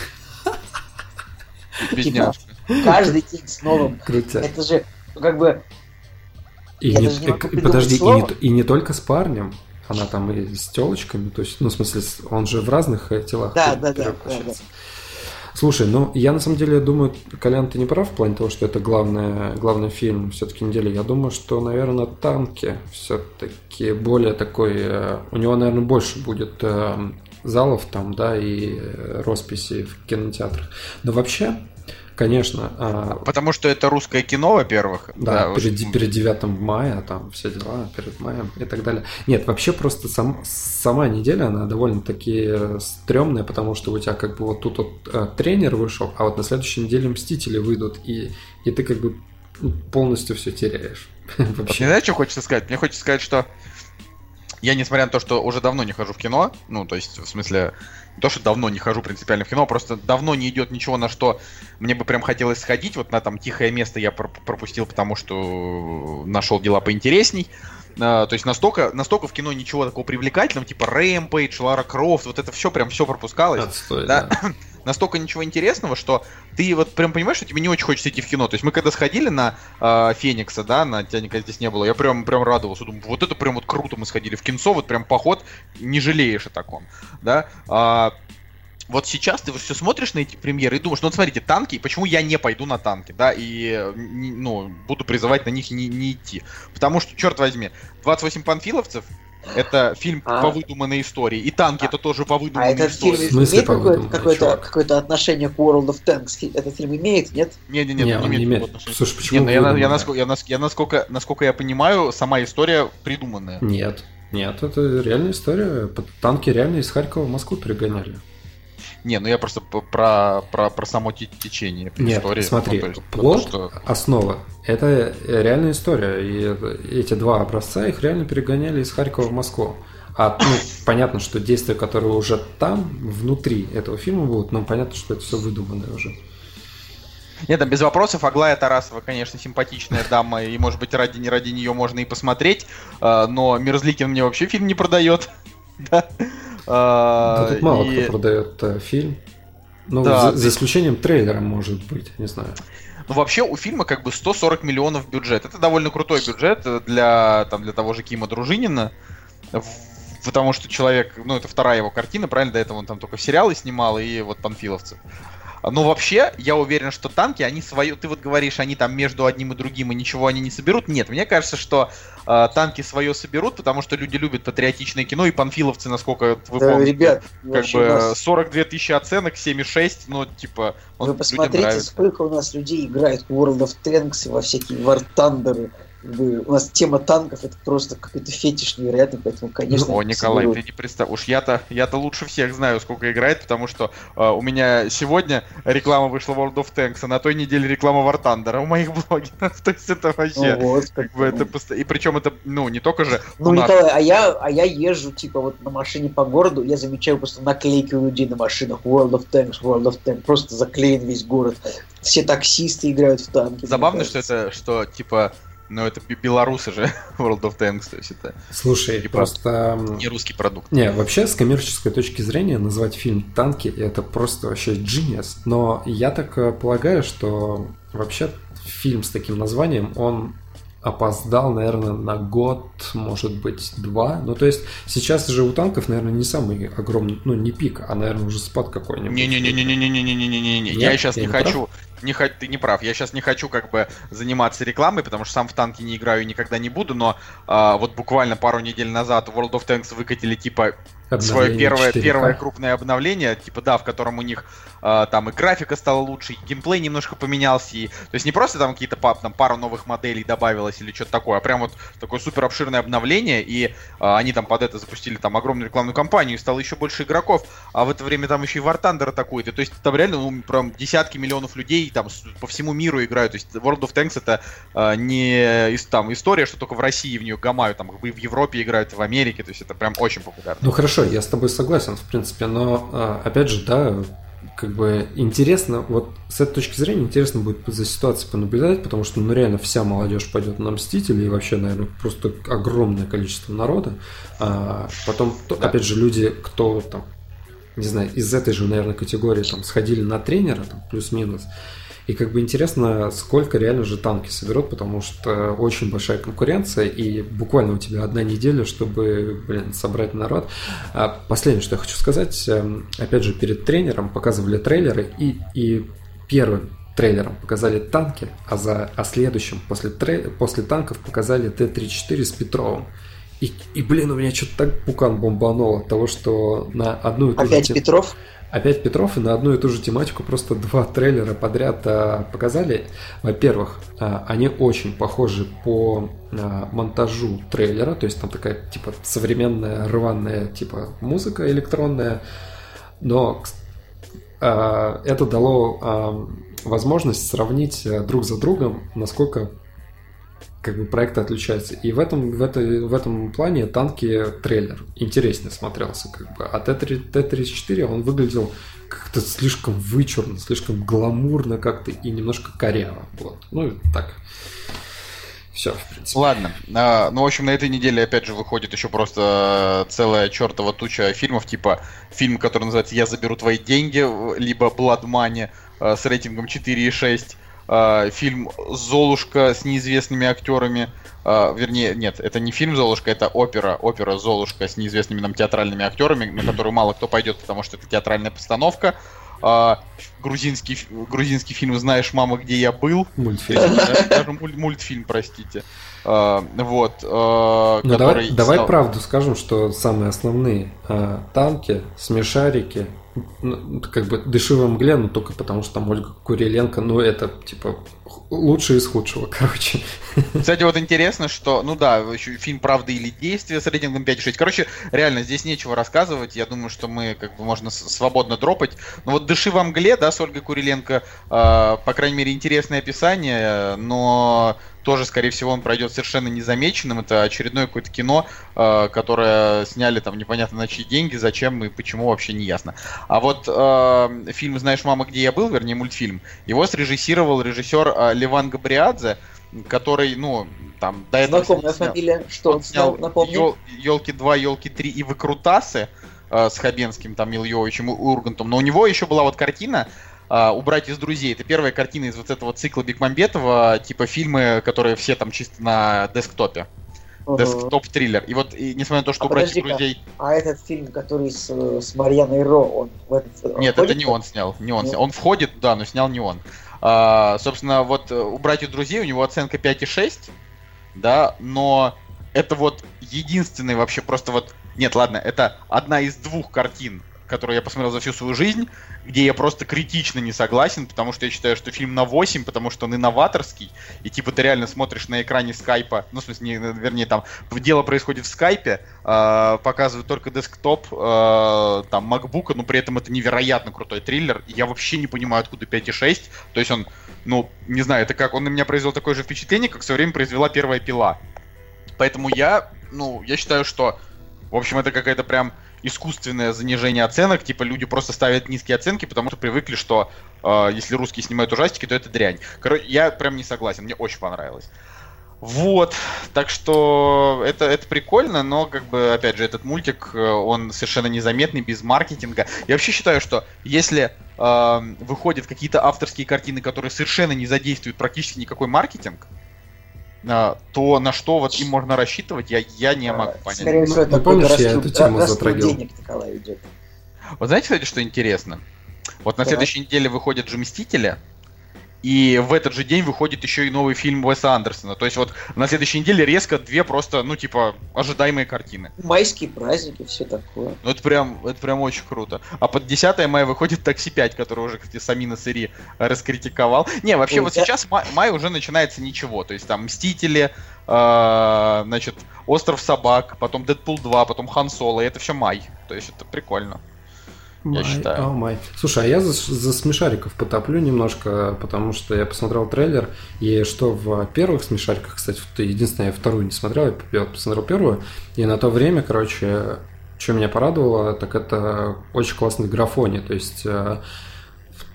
Бедняжка. Каждый день с новым. Крутя. Это же как бы... И не, не и, подожди, и не, и не только с парнем, она там и с телочками, то есть, ну, в смысле, он же в разных э, телах. Да, да, да, да, да. Слушай, ну я на самом деле думаю, Колян, ты не прав в плане того, что это главный, главный фильм все-таки недели. Я думаю, что, наверное, танки все-таки более такой. Э, у него, наверное, больше будет э, залов там, да, и росписи в кинотеатрах. Но вообще, Конечно. А... Потому что это русское кино, во-первых. Да, да перед, уже... перед 9 мая, там все дела, перед маем и так далее. Нет, вообще просто сам, сама неделя, она довольно-таки стрёмная, потому что у тебя как бы вот тут вот а, тренер вышел, а вот на следующей неделе Мстители выйдут, и, и ты как бы полностью все теряешь. Вообще. Не знаю, что хочется сказать? Мне хочется сказать, что я, несмотря на то, что уже давно не хожу в кино, ну, то есть, в смысле, не то, что давно не хожу принципиально в кино, просто давно не идет ничего, на что мне бы прям хотелось сходить. Вот на там тихое место я пропустил, потому что нашел дела поинтересней. Uh, то есть настолько, настолько в кино ничего такого привлекательного, типа Рэмпейдж, Лара Крофт, вот это все прям все пропускалось. Отстой, да. да. настолько ничего интересного, что ты вот прям понимаешь, что тебе не очень хочется идти в кино. То есть мы когда сходили на э, Феникса, да, на тебя никогда здесь не было, я прям, прям радовался. Думаю, вот это прям вот круто мы сходили в кинцо, вот прям поход, не жалеешь о таком, да. А, вот сейчас ты все смотришь на эти премьеры и думаешь, ну вот смотрите, танки, почему я не пойду на танки, да, и ну, буду призывать на них не, не идти. Потому что, черт возьми, 28 панфиловцев это фильм а? по выдуманной истории. И танки а, это тоже по выдуманной а этот истории. фильм имеет какое-то, какое-то, какое-то отношение к World of Tanks? Этот фильм имеет, нет? Нет, нет, нет, не, не имеет. Слушай, почему? Нет, ну, я, я, насколько, я, я насколько, насколько я понимаю, сама история придуманная. Нет. Нет, это реальная история. Танки реально из Харькова в Москву перегоняли. Не, ну я просто про, про, про само течение Нет, истории. смотри, ну, есть, плод, то, что... основа, это реальная история. И эти два образца, их реально перегоняли из Харькова в Москву. А ну, понятно, что действия, которые уже там, внутри этого фильма будут, но понятно, что это все выдуманное уже. Нет, там без вопросов. Аглая Тарасова, конечно, симпатичная дама, и, может быть, ради, не ради нее можно и посмотреть. А, но Мерзликин мне вообще фильм не продает. да. Да тут мало кто продает э, фильм. Ну, Да. за, за исключением трейлера, может быть, не знаю. Ну, вообще, у фильма как бы 140 миллионов бюджет. Это довольно крутой бюджет э, для, там, для того же Кима Дружинина. Потому что человек, ну, это вторая его картина, правильно? До этого он там только сериалы снимал, и вот Панфиловцы. Но вообще, я уверен, что танки, они свое... Ты вот говоришь, они там между одним и другим, и ничего они не соберут. Нет, мне кажется, что э, танки свое соберут, потому что люди любят патриотичное кино, и панфиловцы, насколько вы Да, помните, ребят, как бы нас- 42 тысячи оценок, 7,6, ну, типа, он Вы посмотрите, сколько у нас людей играет в World of Tanks и во всякие War Thunder. Как бы У нас тема танков это просто какой-то фетиш невероятный, поэтому, конечно... О, Николай, ты не представь. Уж я-то я-то лучше всех знаю, сколько играет, потому что э, у меня сегодня реклама вышла World of Tanks, а на той неделе реклама War Thunder у моих блогеров. То есть это вообще. Ну вот, Как бы это поsto- И причем это, ну, не только же. Ну, нас- Николай, а я, а я езжу, типа, вот на машине по городу, я замечаю просто наклейки у людей на машинах World of Tanks, World of Tanks, просто заклеен весь город. Все таксисты играют в танки. Забавно, что это, что типа, ну это бе- белорусы же World of Tanks, то есть это Слушай, Типа, просто... не русский продукт. Не, вообще, с коммерческой точки зрения, назвать фильм «Танки» — это просто вообще genius. Но я так э, полагаю, что вообще фильм с таким названием, он опоздал, наверное, на год, может быть, два. Ну, то есть, сейчас же у танков, наверное, не самый огромный, ну, не пик, а, наверное, уже спад какой-нибудь. Не-не-не-не-не-не-не-не-не. Нет? Я сейчас Я не не прав? Не, ты не прав. Я сейчас не хочу как бы заниматься рекламой, потому что сам в танки не играю и никогда не буду, но а, вот буквально пару недель назад World of Tanks выкатили типа свое первое, 4К. первое крупное обновление, типа да, в котором у них а, там и графика стала лучше, и геймплей немножко поменялся, и, то есть не просто там какие-то там пару новых моделей добавилось или что-то такое, а прям вот такое супер обширное обновление, и а, они там под это запустили там огромную рекламную кампанию, и стало еще больше игроков, а в это время там еще и War Thunder атакует, и то есть там реально ну, прям десятки миллионов людей там с- по всему миру играют, то есть World of Tanks это а, не ис- там история, что только в России в нее гамают, там в Европе играют, и в Америке, то есть это прям очень популярно. Ну хорошо, я с тобой согласен, в принципе, но а, опять же, да, как бы интересно, вот с этой точки зрения интересно будет за ситуацией понаблюдать, потому что, ну, реально вся молодежь пойдет на Мстители, и вообще, наверное, просто огромное количество народа. А потом, то- Да. опять же, люди, кто там, не знаю, из этой же, наверное, категории там сходили на тренера, там, плюс-минус, и как бы интересно, сколько реально же танки соберут, потому что очень большая конкуренция, и буквально у тебя одна неделя, чтобы, блин, собрать народ. А последнее, что я хочу сказать, эм, опять же, перед тренером показывали трейлеры, и, и первым трейлером показали танки, а, за, а следующим после, трей- после танков показали Т-34 с Петровым. И, и, блин, у меня что-то так пукан бомбанул от того, что на одну и ту же Опять тем- Петров? Опять Петров, и на одну и ту же тематику просто два трейлера подряд а, показали. Во-первых, а, они очень похожи по а, монтажу трейлера, то есть там такая типа современная рваная типа музыка электронная, но а, это дало а, возможность сравнить а, друг за другом, насколько как бы проекты отличаются. И в этом, в, этой, в этом плане танки трейлер интереснее смотрелся. Как бы. А Т-3 Т-34 он выглядел как-то слишком вычурно, слишком гламурно как-то и немножко коряво. Вот. Ну, так. Все, в принципе. Ладно. А, ну, в общем, на этой неделе опять же выходит еще просто целая чертова туча фильмов, типа фильм, который называется «Я заберу твои деньги», либо «Blood Money» а, с рейтингом 4,6, а, фильм «Золушка» с неизвестными актерами, а, вернее, нет, это не фильм «Золушка», это опера, опера «Золушка» с неизвестными нам театральными актерами, на которую мало кто пойдет, потому что это театральная постановка. А, грузинский, грузинский фильм «Знаешь, мама, где я был», Мультфильм. даже, даже муль- мультфильм, простите. А, вот. давай, который давай снял- правду скажем, что самые основные танки, смешарики, как бы дешевая мгле, но только потому, что там Ольга Куриленко, ну, это, типа, лучшее из худшего, короче. Кстати, вот интересно, что, ну да, еще фильм «Правда или действие» с рейтингом 5,6. Короче, реально, здесь нечего рассказывать. Я думаю, что мы, как бы, можно свободно дропать. Но вот «Дыши во мгле», да, с Ольгой Куриленко, а, по крайней мере, интересное описание, но тоже, скорее всего, он пройдет совершенно незамеченным. Это очередное какое-то кино, а, которое сняли там непонятно на чьи деньги, зачем и почему, вообще не ясно. А вот а, фильм «Знаешь, мама, где я был», вернее, мультфильм, его срежиссировал режиссер а, Леван Габриадзе, который, ну, там, до этого... Знакомая снял- фамилия. Что он снял, напомню? Елки 2, елки 3 и выкрутасы. э, с Хабенским, там, Ильевичем, Ургантом, но у него еще была вот картина, Uh, убрать из друзей. Это первая картина из вот этого цикла Бекмамбетова, типа фильмы, которые все там чисто на десктопе. Uh-huh. Десктоп-триллер. И вот, и, несмотря на то, что а убрать из друзей... А этот фильм, который с, с Марьяной Ро, он в этот... Нет, это не он снял. Не он Нет. снял. Он входит, да, но снял не он. Uh, собственно, вот э, убрать из друзей у него оценка 5,6, да, но это вот единственный вообще просто вот... Нет, ладно, это одна из двух картин, которую я посмотрел за всю свою жизнь, где я просто критично не согласен, потому что я считаю, что фильм на 8, потому что он инноваторский, и типа ты реально смотришь на экране скайпа, ну, в смысле, не, вернее, там, дело происходит в скайпе, э, показывают только десктоп, э, там, макбука, но при этом это невероятно крутой триллер, и я вообще не понимаю, откуда 5,6, то есть он, ну, не знаю, это как, он на меня произвел такое же впечатление, как в свое время произвела первая пила. Поэтому я, ну, я считаю, что, в общем, это какая-то прям искусственное занижение оценок, типа люди просто ставят низкие оценки, потому что привыкли, что э, если русские снимают ужастики, то это дрянь. Короче, я прям не согласен, мне очень понравилось. Вот, так что это, это прикольно, но, как бы, опять же, этот мультик, э, он совершенно незаметный, без маркетинга. Я вообще считаю, что если э, выходят какие-то авторские картины, которые совершенно не задействуют практически никакой маркетинг, то на что вот им можно рассчитывать, я, я не могу понять. Скорее всего, это ну, помнишь, я эту тему затрагивал. денег Николай идет. Вот знаете, кстати, что интересно? Вот на да. следующей неделе выходят же Мстители, и в этот же день выходит еще и новый фильм Уэса Андерсона. То есть вот на следующей неделе резко две просто, ну, типа, ожидаемые картины. Майские праздники, все такое. Ну, это прям, это прям очень круто. А под 10 мая выходит Такси 5, который уже, кстати, Самина Сыри раскритиковал. Не, вообще Ой, вот да? сейчас май, май уже начинается ничего. То есть там Мстители, э, значит, Остров собак, потом Дэдпул 2, потом Хан Соло, и это все май. То есть это прикольно я считаю. Oh my. Слушай, а я за, за смешариков потоплю немножко, потому что я посмотрел трейлер, и что в первых смешариках, кстати, единственное, я вторую не смотрел, я посмотрел первую, и на то время, короче, что меня порадовало, так это очень классный графоний, то есть э,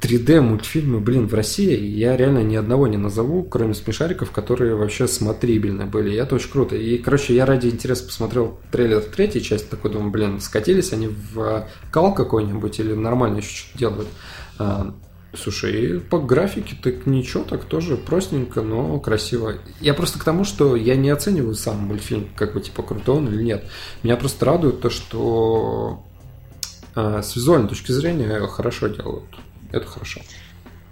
3D мультфильмы, блин, в России я реально ни одного не назову, кроме смешариков, которые вообще смотрибельны были. И это очень круто. И, короче, я ради интереса посмотрел трейлер третьей части, такой думаю, блин, скатились они в кал какой-нибудь или нормально еще что-то делают. А, слушай, по графике так ничего, так тоже простенько, но красиво. Я просто к тому, что я не оцениваю сам мультфильм, как бы типа крутой он или нет. Меня просто радует то, что а, с визуальной точки зрения хорошо делают. Это хорошо.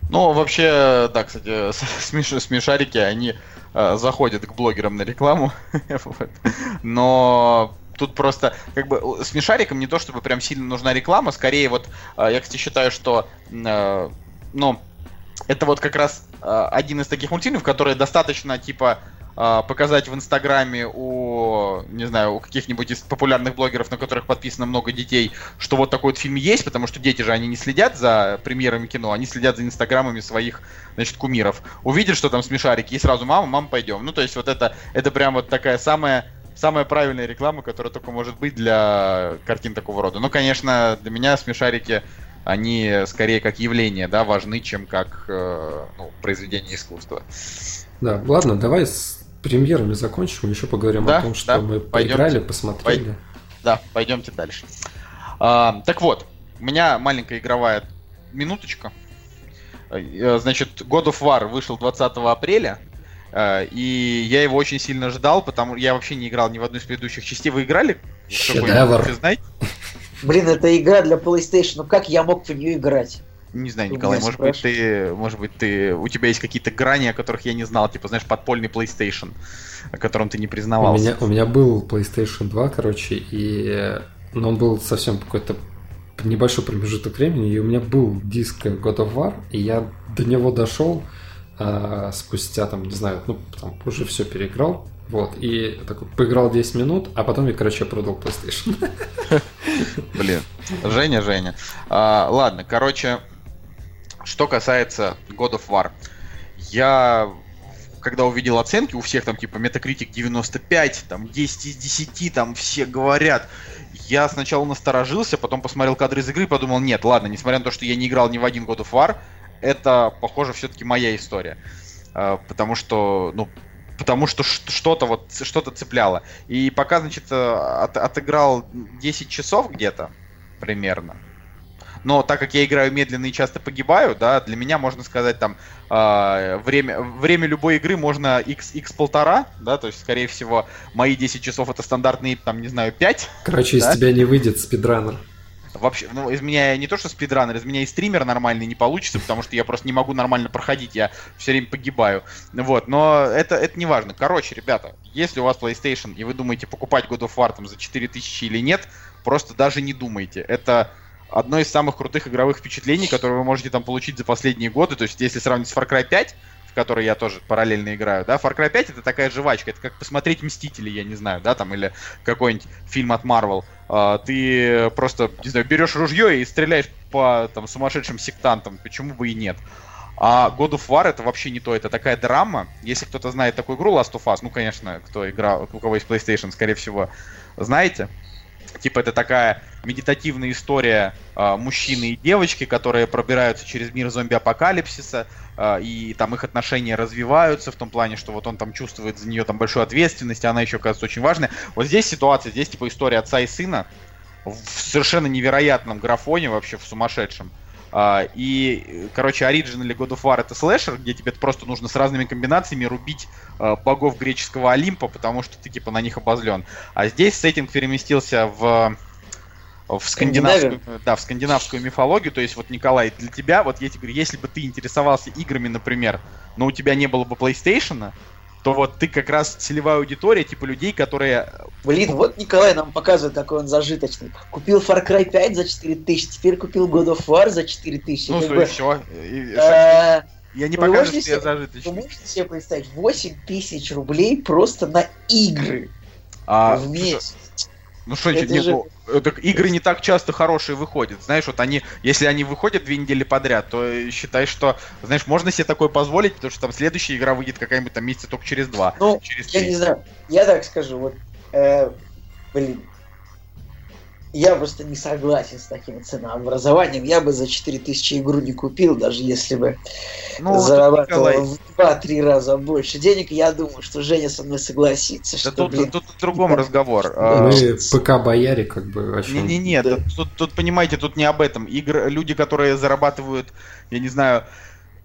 Ну, вообще, да, кстати, смеш... смешарики, они э, заходят к блогерам на рекламу. Но тут просто, как бы, смешарикам не то, чтобы прям сильно нужна реклама, скорее вот, э, я, кстати, считаю, что, э, ну, это вот как раз э, один из таких мультфильмов, которые достаточно, типа, показать в Инстаграме у, не знаю, у каких-нибудь из популярных блогеров, на которых подписано много детей, что вот такой вот фильм есть, потому что дети же, они не следят за премьерами кино, они следят за инстаграмами своих, значит, кумиров. Увидят, что там смешарики, и сразу, мама, мама, пойдем. Ну, то есть вот это, это прям вот такая самая самая правильная реклама, которая только может быть для картин такого рода. Ну, конечно, для меня смешарики, они скорее как явление, да, важны, чем как э, ну, произведение искусства. Да, ладно, давай премьерами закончим, еще поговорим да, о том, что да, мы поиграли, посмотрели. Пой... Да, пойдемте дальше. А, так вот, у меня маленькая игровая минуточка. Э, значит, God of War вышел 20 апреля, э, и я его очень сильно ждал, потому что я вообще не играл ни в одну из предыдущих частей. Вы играли? Шедевр. знаете? Блин, это игра для PlayStation, ну как я мог в нее играть? Не знаю, Николай, может быть, ты, может быть, ты, у тебя есть какие-то грани, о которых я не знал, типа, знаешь, подпольный PlayStation, о котором ты не признавался. У меня, у меня был PlayStation 2, короче, и, но он был совсем какой-то небольшой промежуток времени, и у меня был диск God of War, и я до него дошел а, спустя, там, не знаю, ну, там, уже все переиграл, вот, и такой поиграл 10 минут, а потом я, короче, продал PlayStation. Блин, Женя, Женя. А, ладно, короче, что касается God of War, я когда увидел оценки, у всех там типа Metacritic 95, там 10 из 10, там все говорят. Я сначала насторожился, потом посмотрел кадры из игры и подумал, нет, ладно, несмотря на то, что я не играл ни в один God of War, это, похоже, все-таки моя история. А, потому что, ну, потому что что-то вот, что-то цепляло. И пока, значит, от, отыграл 10 часов где-то, примерно. Но так как я играю медленно и часто погибаю, да, для меня можно сказать там э, время, время любой игры можно x, x полтора, да, то есть, скорее всего, мои 10 часов это стандартные, там, не знаю, 5. Короче, да? из тебя не выйдет спидранер. Вообще, ну, из меня не то, что спидранер, из меня и стример нормальный не получится, потому что я просто не могу нормально проходить, я все время погибаю. Вот, но это, это не важно. Короче, ребята, если у вас PlayStation и вы думаете покупать God of War там за 4000 или нет, просто даже не думайте. Это одно из самых крутых игровых впечатлений, которые вы можете там получить за последние годы. То есть, если сравнить с Far Cry 5, в который я тоже параллельно играю, да, Far Cry 5 это такая жвачка, это как посмотреть Мстители, я не знаю, да, там, или какой-нибудь фильм от Marvel. А, ты просто, не знаю, берешь ружье и стреляешь по там сумасшедшим сектантам, почему бы и нет. А God of War это вообще не то, это такая драма. Если кто-то знает такую игру Last of Us, ну, конечно, кто играл, у кого есть PlayStation, скорее всего, знаете. Типа это такая медитативная история э, мужчины и девочки, которые пробираются через мир зомби-апокалипсиса, э, и там их отношения развиваются в том плане, что вот он там чувствует за нее там большую ответственность, и она еще оказывается очень важная. Вот здесь ситуация, здесь типа история отца и сына в совершенно невероятном графоне вообще, в сумасшедшем. Uh, и, короче, Origin или God of War это слэшер, где тебе просто нужно с разными комбинациями рубить uh, богов греческого Олимпа, потому что ты типа на них обозлен. А здесь сеттинг переместился в в скандинавскую, да, в скандинавскую мифологию. То есть, вот, Николай, для тебя, вот я тебе говорю, если бы ты интересовался играми, например, но у тебя не было бы PlayStation, то вот ты как раз целевая аудитория, типа людей, которые... Блин, вот Николай нам показывает, какой он зажиточный. Купил Far Cry 5 за 4000, теперь купил God of War за 4000. Ну, что, все. Э, я не покажу, что я зажиточный. Вы можете себе представить 8 тысяч рублей просто на игры а, в месяц? Ну что, это не, же... ну, это, игры не так часто хорошие выходят. Знаешь, вот они, если они выходят две недели подряд, то считай, что, знаешь, можно себе такое позволить, потому что там следующая игра выйдет какая-нибудь там месяца только через два. Ну, через я не знаю, я так скажу, вот, э, блин, я просто не согласен с таким ценообразованием. Я бы за 4000 игру не купил, даже если бы ну, зарабатывал в 2-3 раза больше денег. Я думаю, что Женя со мной согласится. Да что, тут, блин, тут, тут другом разговор. Мы ПК-бояре как бы вообще. Не-не-не, да. тут, тут, понимаете, тут не об этом. Игр, люди, которые зарабатывают, я не знаю,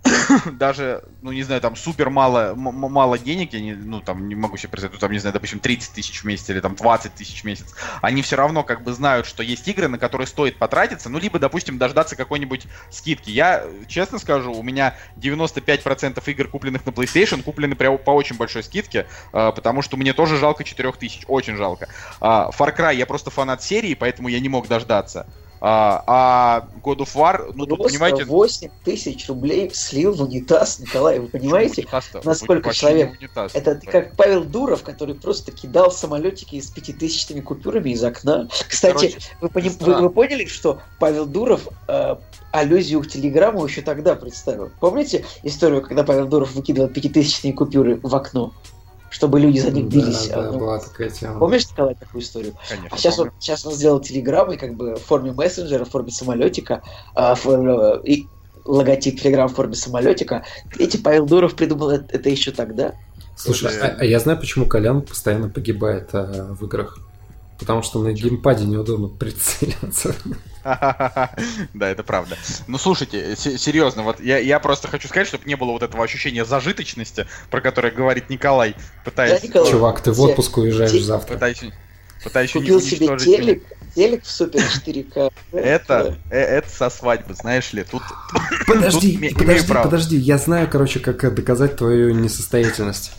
даже, ну, не знаю, там супер мало, мало денег, я не, ну, там, не могу себе представить, ну, там, не знаю, допустим, 30 тысяч в месяц или там 20 тысяч в месяц, они все равно как бы знают, что есть игры, на которые стоит потратиться, ну, либо, допустим, дождаться какой-нибудь скидки. Я, честно скажу, у меня 95% игр, купленных на PlayStation, куплены прямо по очень большой скидке, а, потому что мне тоже жалко 4 тысяч, очень жалко. А, Far Cry, я просто фанат серии, поэтому я не мог дождаться. А, а God of War, ну тут, понимаете... 8 тысяч рублей слил в унитаз, Николай, вы понимаете, насколько человек... Унитаз, это да. как Павел Дуров, который просто кидал самолетики с пятитысячными купюрами из окна. Кстати, Короче, вы, пони... вы, вы поняли, что Павел Дуров э, аллюзию к телеграмму еще тогда представил? Помните историю, когда Павел Дуров выкидывал пятитысячные купюры в окно? Чтобы люди за них бились. Да, да, ну, была такая тема. Помнишь, Николай, такую историю? Конечно, а сейчас он, сейчас он сделал телеграммы как бы в форме мессенджера, в форме самолетика, а, в, э, и логотип телеграм в форме самолетика. Эти Павел Дуров придумал это, это еще тогда. Слушай, а, а я знаю, почему Колян постоянно погибает а, в играх. Потому что на геймпаде неудобно прицеливаться. Да, это правда. Ну, слушайте, серьезно, вот я, я просто хочу сказать, чтобы не было вот этого ощущения зажиточности, про которое говорит Николай, пытаясь... Чувак, ты в отпуск уезжаешь завтра. Пытаюсь Купил себе телек, телек в супер 4К. Это, э, это со свадьбы, знаешь ли, тут... Подожди, подожди, подожди, я знаю, короче, как доказать твою несостоятельность.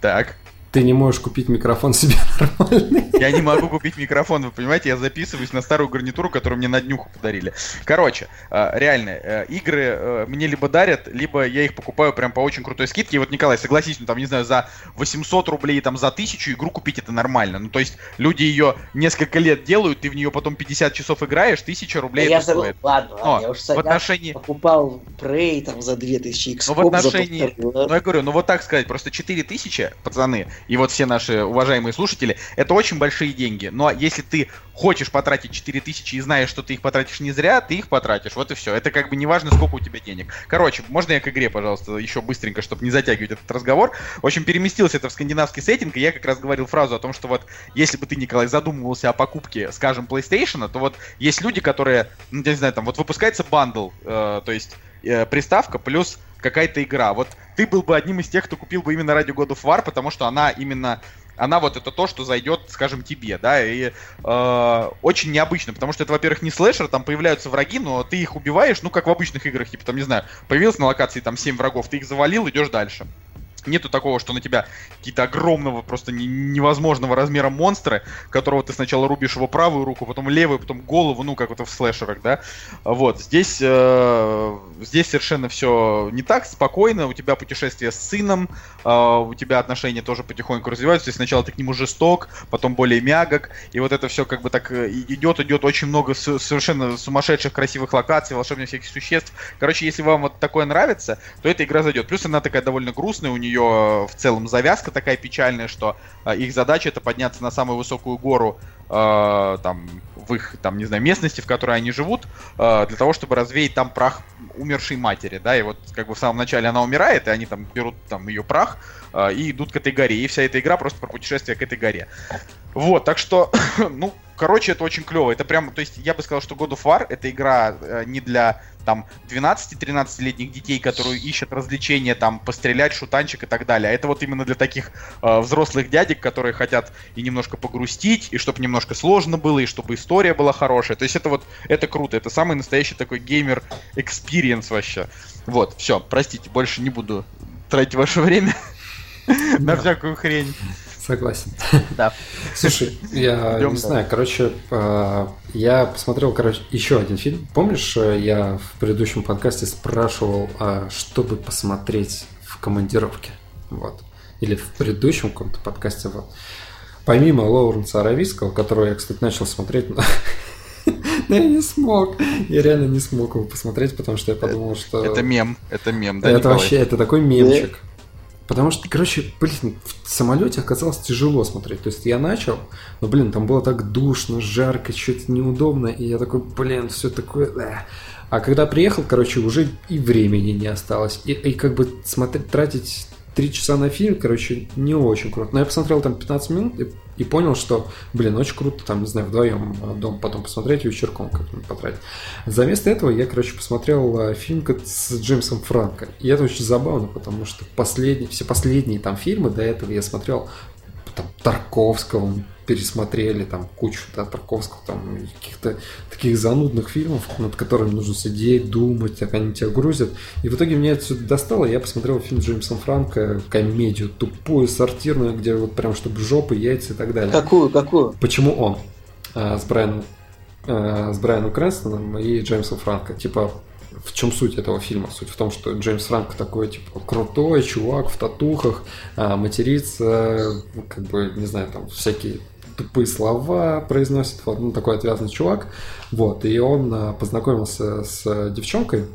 Так ты не можешь купить микрофон себе нормальный. Я не могу купить микрофон, вы понимаете, я записываюсь на старую гарнитуру, которую мне на днюху подарили. Короче, э, реально, э, игры э, мне либо дарят, либо я их покупаю прям по очень крутой скидке. И вот, Николай, согласись, ну там, не знаю, за 800 рублей, там, за 1000 игру купить это нормально. Ну, то есть, люди ее несколько лет делают, ты в нее потом 50 часов играешь, 1000 рублей да это я стоит. Ладно, ладно, Но, я уж в отношении... покупал Prey там за 2000 Xbox Ну, в отношении... Ну, я говорю, ну вот так сказать, просто 4000, пацаны, и вот все наши уважаемые слушатели, это очень большие деньги. Но если ты хочешь потратить 4000 и знаешь, что ты их потратишь не зря, ты их потратишь. Вот и все. Это как бы не важно, сколько у тебя денег. Короче, можно я к игре, пожалуйста, еще быстренько, чтобы не затягивать этот разговор. В общем, переместился это в скандинавский сеттинг, и я как раз говорил фразу о том, что вот если бы ты, Николай, задумывался о покупке, скажем, PlayStation, то вот есть люди, которые, ну, не знаю, там вот выпускается бандл, э, то есть э, приставка плюс какая-то игра. Вот ты был бы одним из тех, кто купил бы именно ради God of War, потому что она именно она вот это то, что зайдет, скажем, тебе, да, и э, очень необычно, потому что это, во-первых, не слэшер, там появляются враги, но ты их убиваешь, ну, как в обычных играх, типа, там, не знаю, появилось на локации там 7 врагов, ты их завалил, идешь дальше. Нету такого, что на тебя какие-то огромного, просто невозможного размера монстры, которого ты сначала рубишь его правую руку, потом левую, потом голову, ну, как вот в слэшерах, да. Вот, здесь, э, здесь совершенно все не так, спокойно, у тебя путешествие с сыном, э, у тебя отношения тоже потихоньку развиваются, то есть сначала ты к нему жесток, потом более мягок, и вот это все как бы так э, идет, идет очень много совершенно сумасшедших красивых локаций, волшебных всяких существ. Короче, если вам вот такое нравится, то эта игра зайдет. Плюс она такая довольно грустная, у нее нее в целом завязка такая печальная, что э, их задача это подняться на самую высокую гору э, там в их там не знаю местности, в которой они живут, э, для того, чтобы развеять там прах умершей матери, да, и вот как бы в самом начале она умирает, и они там берут там ее прах э, и идут к этой горе, и вся эта игра просто про путешествие к этой горе. Вот, так что, ну, короче, это очень клево. Это прям, то есть я бы сказал, что God of War это игра э, не для там 12-13-летних детей, которые ищут развлечения, там, пострелять, шутанчик и так далее. А это вот именно для таких э, взрослых дядек, которые хотят и немножко погрустить, и чтобы немножко сложно было, и чтобы история была хорошая. То есть это вот, это круто. Это самый настоящий такой gamer experience вообще. Вот, все, простите, больше не буду тратить ваше время на всякую хрень. Согласен. Да. Слушай, я Идем, не да. знаю, короче, э, я посмотрел, короче, еще один фильм. Помнишь, э, я в предыдущем подкасте спрашивал, а что бы посмотреть в командировке? Вот. Или в предыдущем каком-то подкасте. Вот. Помимо Лоуренса Аравийского, которого я, кстати, начал смотреть, но но я не смог. Я реально не смог его посмотреть, потому что я подумал, что... Это мем, это мем, да, Это вообще, это такой мемчик. Потому что, короче, блин, в самолете оказалось тяжело смотреть. То есть я начал, но, блин, там было так душно, жарко, что-то неудобно, и я такой, блин, все такое... Эх. А когда приехал, короче, уже и времени не осталось. И, и как бы смотреть, тратить три часа на фильм, короче, не очень круто. Но я посмотрел там 15 минут и, и понял, что, блин, очень круто, там, не знаю, вдвоем а, дом потом посмотреть, вечерком как-нибудь потратить. За место этого я, короче, посмотрел а, фильм с Джеймсом Франко. И это очень забавно, потому что последние, все последние там фильмы до этого я смотрел там, Тарковского, пересмотрели там кучу да, Тарковского, там каких-то таких занудных фильмов, над которыми нужно сидеть, думать, они тебя грузят. И в итоге меня это все достало, я посмотрел фильм Джеймса Франка, комедию тупую, сортирную, где вот прям чтобы жопы, яйца и так далее. Какую, какую? Почему он? А, с Брайаном а, с Брайаном Крэнстоном и Джеймсом Франко. Типа, в чем суть этого фильма? Суть в том, что Джеймс Франк такой, типа, крутой чувак в татухах, а, матерится, как бы, не знаю, там, всякие тупые слова произносит, вот, ну, такой отвязный чувак, вот, и он а, познакомился с девчонкой,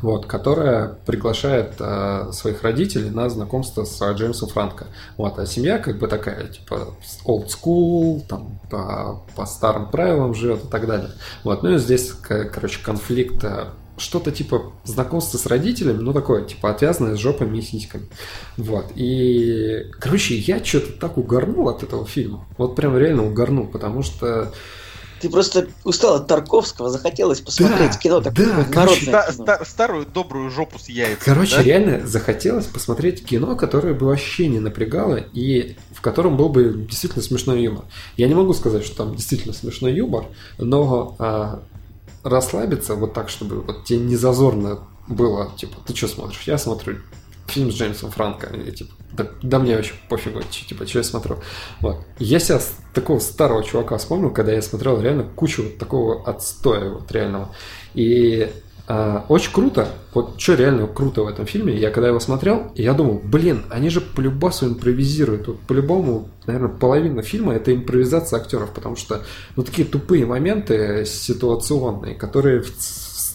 вот, которая приглашает а, своих родителей на знакомство с Джеймсом Франко. Вот, а семья как бы такая, типа, old school, там, по, по старым правилам живет и так далее. Вот, ну и здесь, короче, конфликт что-то типа знакомства с родителями, ну такое, типа отвязанное с жопами и сиськами. Вот. И, короче, я что-то так угорнул от этого фильма. Вот прям реально угорнул, потому что... Ты просто устал от Тарковского, захотелось посмотреть да, кино такое да, короче, ста- ста- старую добрую жопу с яйцами. Короче, да? реально захотелось посмотреть кино, которое бы вообще не напрягало и в котором был бы действительно смешной юмор. Я не могу сказать, что там действительно смешной юмор, но а, расслабиться вот так, чтобы вот тебе не зазорно было, типа, ты что смотришь? Я смотрю фильм с Джеймсом Франко, и типа, да, да мне вообще пофигу, типа, что я смотрю. Вот. Я сейчас такого старого чувака вспомнил, когда я смотрел реально кучу вот такого отстоя вот реального. И а, очень круто, вот что реально круто в этом фильме, я когда его смотрел, я думал, блин, они же по любасу импровизируют. Вот по-любому, наверное, половина фильма это импровизация актеров, потому что ну такие тупые моменты ситуационные, которые в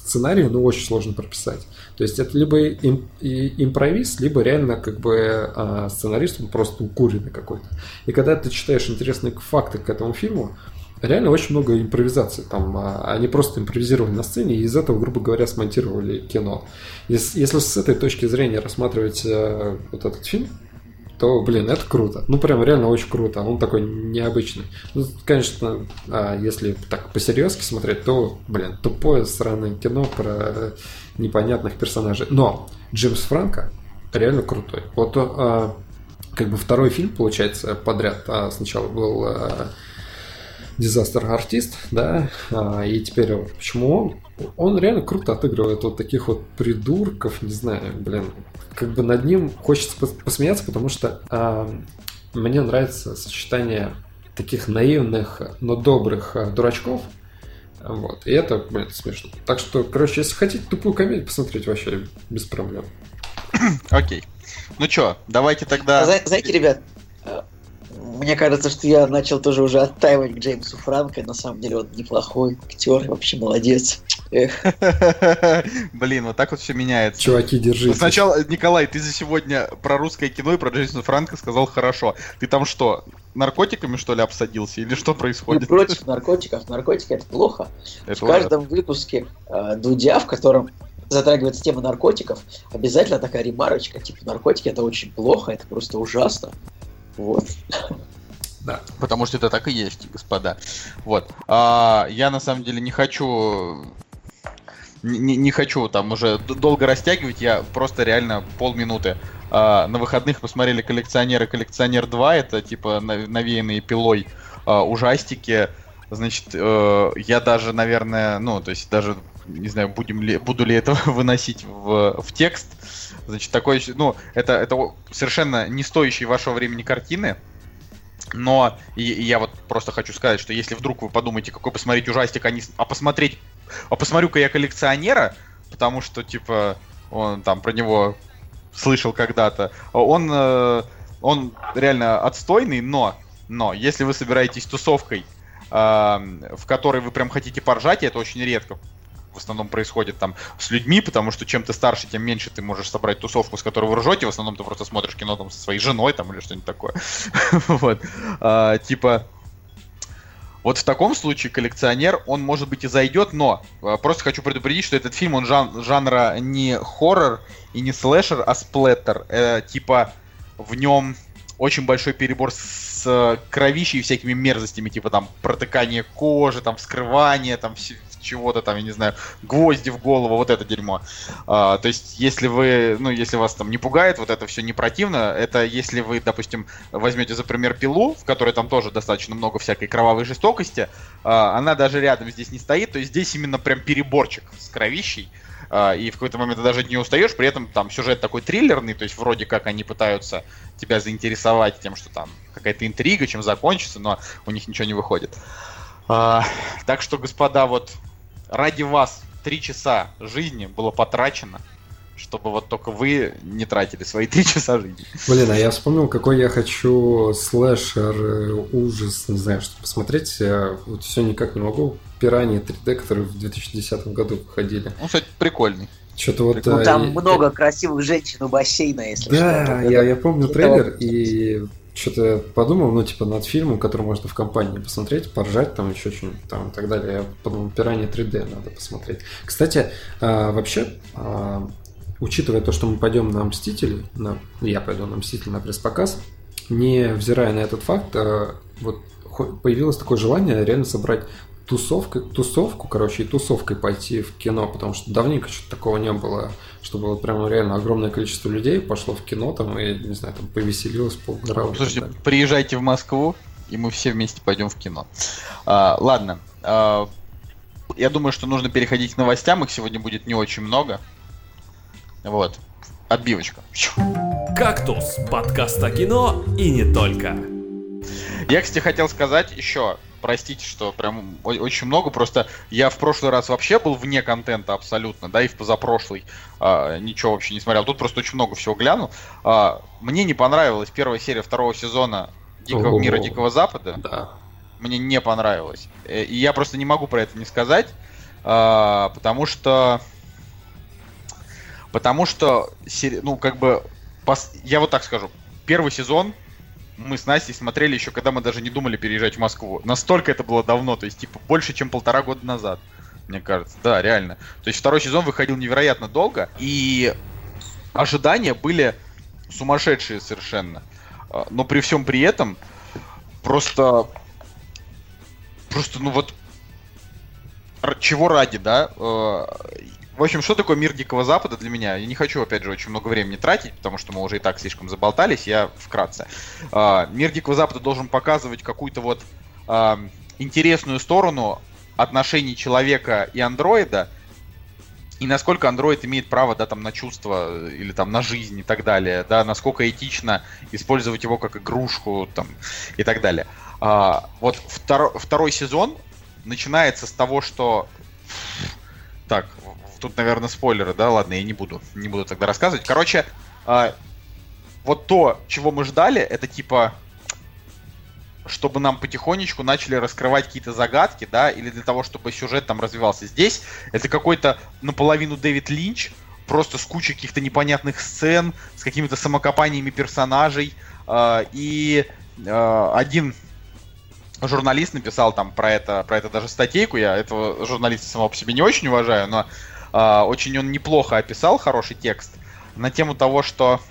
сценарий, ну, очень сложно прописать. То есть это либо им, и, импровиз, либо реально как бы а, сценарист, он просто укуренный какой-то. И когда ты читаешь интересные факты к этому фильму, реально очень много импровизации. Там а, они просто импровизировали на сцене и из этого, грубо говоря, смонтировали кино. Если, с этой точки зрения рассматривать а, вот этот фильм, то, блин, это круто. Ну, прям реально очень круто. Он такой необычный. Ну, конечно, а, если так по-серьезки смотреть, то, блин, тупое сраное кино про непонятных персонажей. Но Джеймс Франко реально крутой. Вот а, как бы второй фильм, получается, подряд. А сначала был а, дизастер артист, да, а, и теперь почему он? Он реально круто отыгрывает вот таких вот придурков, не знаю, блин, как бы над ним хочется посмеяться, потому что а, мне нравится сочетание таких наивных, но добрых а, дурачков, вот, и это, блин, смешно. Так что, короче, если хотите тупую комедию посмотреть, вообще без проблем. Окей. Ну чё, давайте тогда... Знаете, ребят, мне кажется, что я начал тоже уже оттаивать к Джеймсу Франко. На самом деле он неплохой актер, вообще молодец. Блин, вот так вот все меняется. Чуваки, держитесь. Сначала, Николай, ты за сегодня про русское кино и про Джеймса Франка сказал хорошо. Ты там что, наркотиками, что ли, обсадился? Или что происходит? Не против наркотиков. Наркотики это плохо. Это в каждом выпуске э, Дудя, в котором затрагивается тема наркотиков, обязательно такая ремарочка, типа, наркотики это очень плохо, это просто ужасно. Вот. Да, потому что это так и есть, господа. Вот. А, я на самом деле не хочу не, не хочу там уже долго растягивать, я просто реально полминуты. А, на выходных посмотрели коллекционеры коллекционер 2, это типа навеянные пилой а, ужастики. Значит, э, я даже, наверное, ну, то есть даже не знаю, будем ли, буду ли это выносить в, в текст. Значит, такой, ну, это, это совершенно не стоящие вашего времени картины. Но и, и я вот просто хочу сказать, что если вдруг вы подумаете, какой посмотреть ужастик, а, не, а посмотреть, а посмотрю-ка я коллекционера, потому что, типа, он там про него слышал когда-то, он, э, он реально отстойный, но, но, если вы собираетесь тусовкой, э, в которой вы прям хотите поржать, и это очень редко в основном происходит там с людьми, потому что чем ты старше, тем меньше ты можешь собрать тусовку, с которой вы ржете. В основном ты просто смотришь кино там со своей женой там или что-нибудь такое. Вот. А, типа, вот в таком случае коллекционер, он может быть и зайдет, но а, просто хочу предупредить, что этот фильм, он жан, жанра не хоррор и не слэшер, а сплеттер. Э, типа в нем очень большой перебор с кровищей и всякими мерзостями, типа там протыкание кожи, там вскрывание, там чего-то там, я не знаю, гвозди в голову, вот это дерьмо. А, то есть, если вы, ну, если вас там не пугает, вот это все не противно, это если вы, допустим, возьмете за пример пилу, в которой там тоже достаточно много всякой кровавой жестокости, а, она даже рядом здесь не стоит, то есть здесь именно прям переборчик с кровищей, а, и в какой-то момент ты даже не устаешь, при этом там сюжет такой триллерный, то есть вроде как они пытаются тебя заинтересовать тем, что там какая-то интрига, чем закончится, но у них ничего не выходит. А, так что, господа, вот ради вас три часа жизни было потрачено, чтобы вот только вы не тратили свои три часа жизни. Блин, а я вспомнил, какой я хочу слэшер, э, ужас, не знаю, что посмотреть. Я вот все никак не могу. Пираньи 3D, которые в 2010 году выходили. Ну, кстати, прикольный. Что-то вот... Ну, там и... много красивых женщин у бассейна, если да, что. Да, я, я помню трейлер, и что-то подумал, ну, типа, над фильмом, который можно в компании посмотреть, поржать там еще что-нибудь там и так далее. Я подумал, Пиранье 3D надо посмотреть. Кстати, а, вообще, а, учитывая то, что мы пойдем на Мстители, на, я пойду на Мстители на пресс-показ, не взирая на этот факт, а, вот появилось такое желание реально собрать тусовка, тусовку, короче, и тусовкой пойти в кино, потому что давненько что-то такого не было, чтобы вот прямо реально огромное количество людей пошло в кино там и, не знаю, там повеселилось, поугарало. Слушайте, приезжайте в Москву, и мы все вместе пойдем в кино. А, ладно, а, я думаю, что нужно переходить к новостям, их сегодня будет не очень много. Вот, отбивочка. «Кактус» — подкаст о кино и не только. Я, кстати, хотел сказать еще, простите, что прям очень много, просто я в прошлый раз вообще был вне контента абсолютно, да, и в позапрошлый а, ничего вообще не смотрел. Тут просто очень много всего глянул. А, мне не понравилась первая серия второго сезона Дикого Ого. мира Дикого Запада. Да. Мне не понравилось. Э, и я просто не могу про это не сказать. а, потому что... Потому что, ну, как бы, я вот так скажу, первый сезон мы с Настей смотрели еще, когда мы даже не думали переезжать в Москву. Настолько это было давно, то есть, типа, больше, чем полтора года назад, мне кажется. Да, реально. То есть, второй сезон выходил невероятно долго, и ожидания были сумасшедшие совершенно. А, но при всем при этом, просто... Просто, ну вот... Чего ради, да? В общем, что такое мир Дикого Запада для меня? Я не хочу, опять же, очень много времени тратить, потому что мы уже и так слишком заболтались, я вкратце. А, мир Дикого Запада должен показывать какую-то вот а, интересную сторону отношений человека и андроида, и насколько андроид имеет право, да, там, на чувства или там на жизнь и так далее, да, насколько этично использовать его как игрушку, там, и так далее. А, вот втор- второй сезон начинается с того, что так, тут, наверное, спойлеры, да? Ладно, я не буду, не буду тогда рассказывать. Короче, э, вот то, чего мы ждали, это типа чтобы нам потихонечку начали раскрывать какие-то загадки, да, или для того, чтобы сюжет там развивался. Здесь это какой-то наполовину Дэвид Линч, просто с кучей каких-то непонятных сцен, с какими-то самокопаниями персонажей. Э, и э, один журналист написал там про это, про это даже статейку. Я этого журналиста самого по себе не очень уважаю, но э, очень он неплохо описал хороший текст на тему того, что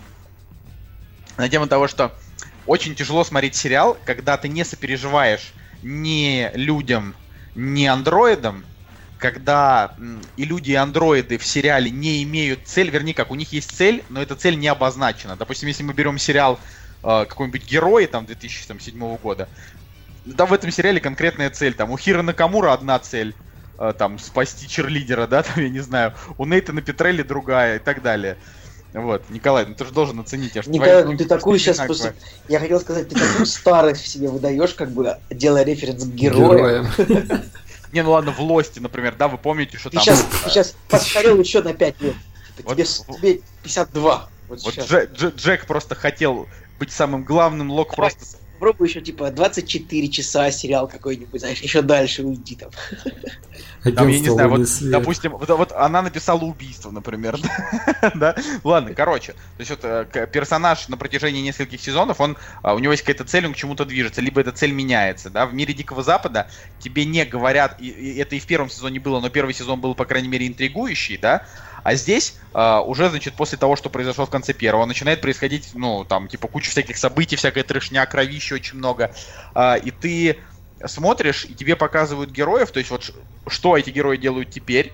на тему того, что очень тяжело смотреть сериал, когда ты не сопереживаешь ни людям, ни андроидам, когда и люди, и андроиды в сериале не имеют цель, вернее как, у них есть цель, но эта цель не обозначена. Допустим, если мы берем сериал э, какой-нибудь герой там 2007 года, да, в этом сериале конкретная цель. Там у Хира Накамура одна цель. Э, там, спасти черлидера, да, там, я не знаю. У Нейтана Петрелли другая и так далее. Вот, Николай, ну ты же должен оценить. Я Николай, ну ты такую сейчас просто... Я хотел сказать, ты такую старость в себе выдаешь, как бы делая референс к героям. Не, ну ладно, в Лости, например, да, вы помните, что там... Сейчас, сейчас постарел еще на 5 лет. Тебе, тебе 52. Вот, вот Джек просто хотел быть самым главным, Лок просто Попробуй еще, типа, 24 часа сериал какой-нибудь, знаешь, еще дальше уйди там. Там, я не знаю, вот, допустим, вот, вот она написала убийство, например, да? Ладно, короче, то есть вот э, персонаж на протяжении нескольких сезонов, он, а, у него есть какая-то цель, он к чему-то движется, либо эта цель меняется, да? В мире Дикого Запада тебе не говорят, и это и в первом сезоне было, но первый сезон был, по крайней мере, интригующий, да? А здесь э, уже, значит, после того, что произошло в конце первого, начинает происходить, ну, там, типа, куча всяких событий, всякая трешня, кровища очень много. Э, и ты смотришь, и тебе показывают героев, то есть вот что эти герои делают теперь,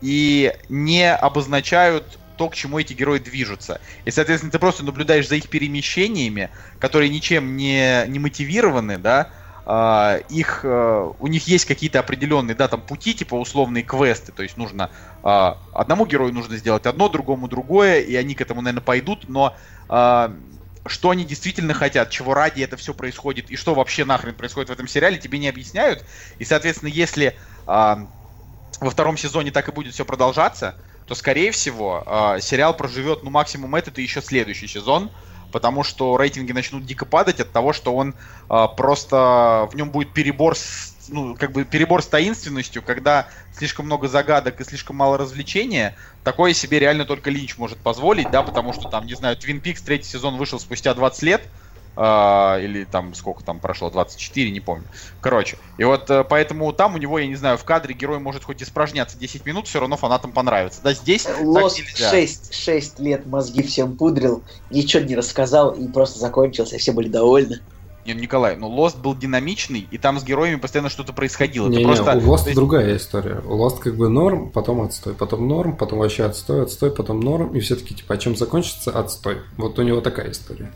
и не обозначают то, к чему эти герои движутся. И, соответственно, ты просто наблюдаешь за их перемещениями, которые ничем не, не мотивированы, да, их, uh, у них есть какие-то определенные, да, там пути, типа условные квесты, то есть нужно uh, одному герою нужно сделать одно, другому другое, и они к этому, наверное, пойдут, но что они действительно хотят, чего ради это все происходит, и что вообще нахрен происходит в этом сериале, тебе не объясняют, и, соответственно, если во втором сезоне так и будет все продолжаться, то, скорее всего, сериал проживет, ну, максимум этот и еще следующий сезон, потому что рейтинги начнут дико падать от того, что он э, просто в нем будет перебор с, ну, как бы перебор с таинственностью, когда слишком много загадок и слишком мало развлечения, такое себе реально только Линч может позволить, да, потому что там, не знаю, Twin Peaks третий сезон вышел спустя 20 лет, или там сколько там прошло, 24, не помню. Короче, и вот uh, поэтому там у него, я не знаю, в кадре герой может хоть испражняться 10 минут, все равно фанатам понравится. Да, здесь Lost 6, 6 лет мозги всем пудрил, ничего не рассказал и просто закончился, все были довольны. Не, Николай, ну Lost был динамичный, и там с героями постоянно что-то происходило. Не, не, просто... у Lost есть... другая история. У Lost как бы норм, потом отстой, потом норм, потом вообще отстой, отстой, потом норм, и все-таки типа, о чем закончится, отстой. Вот у него такая история.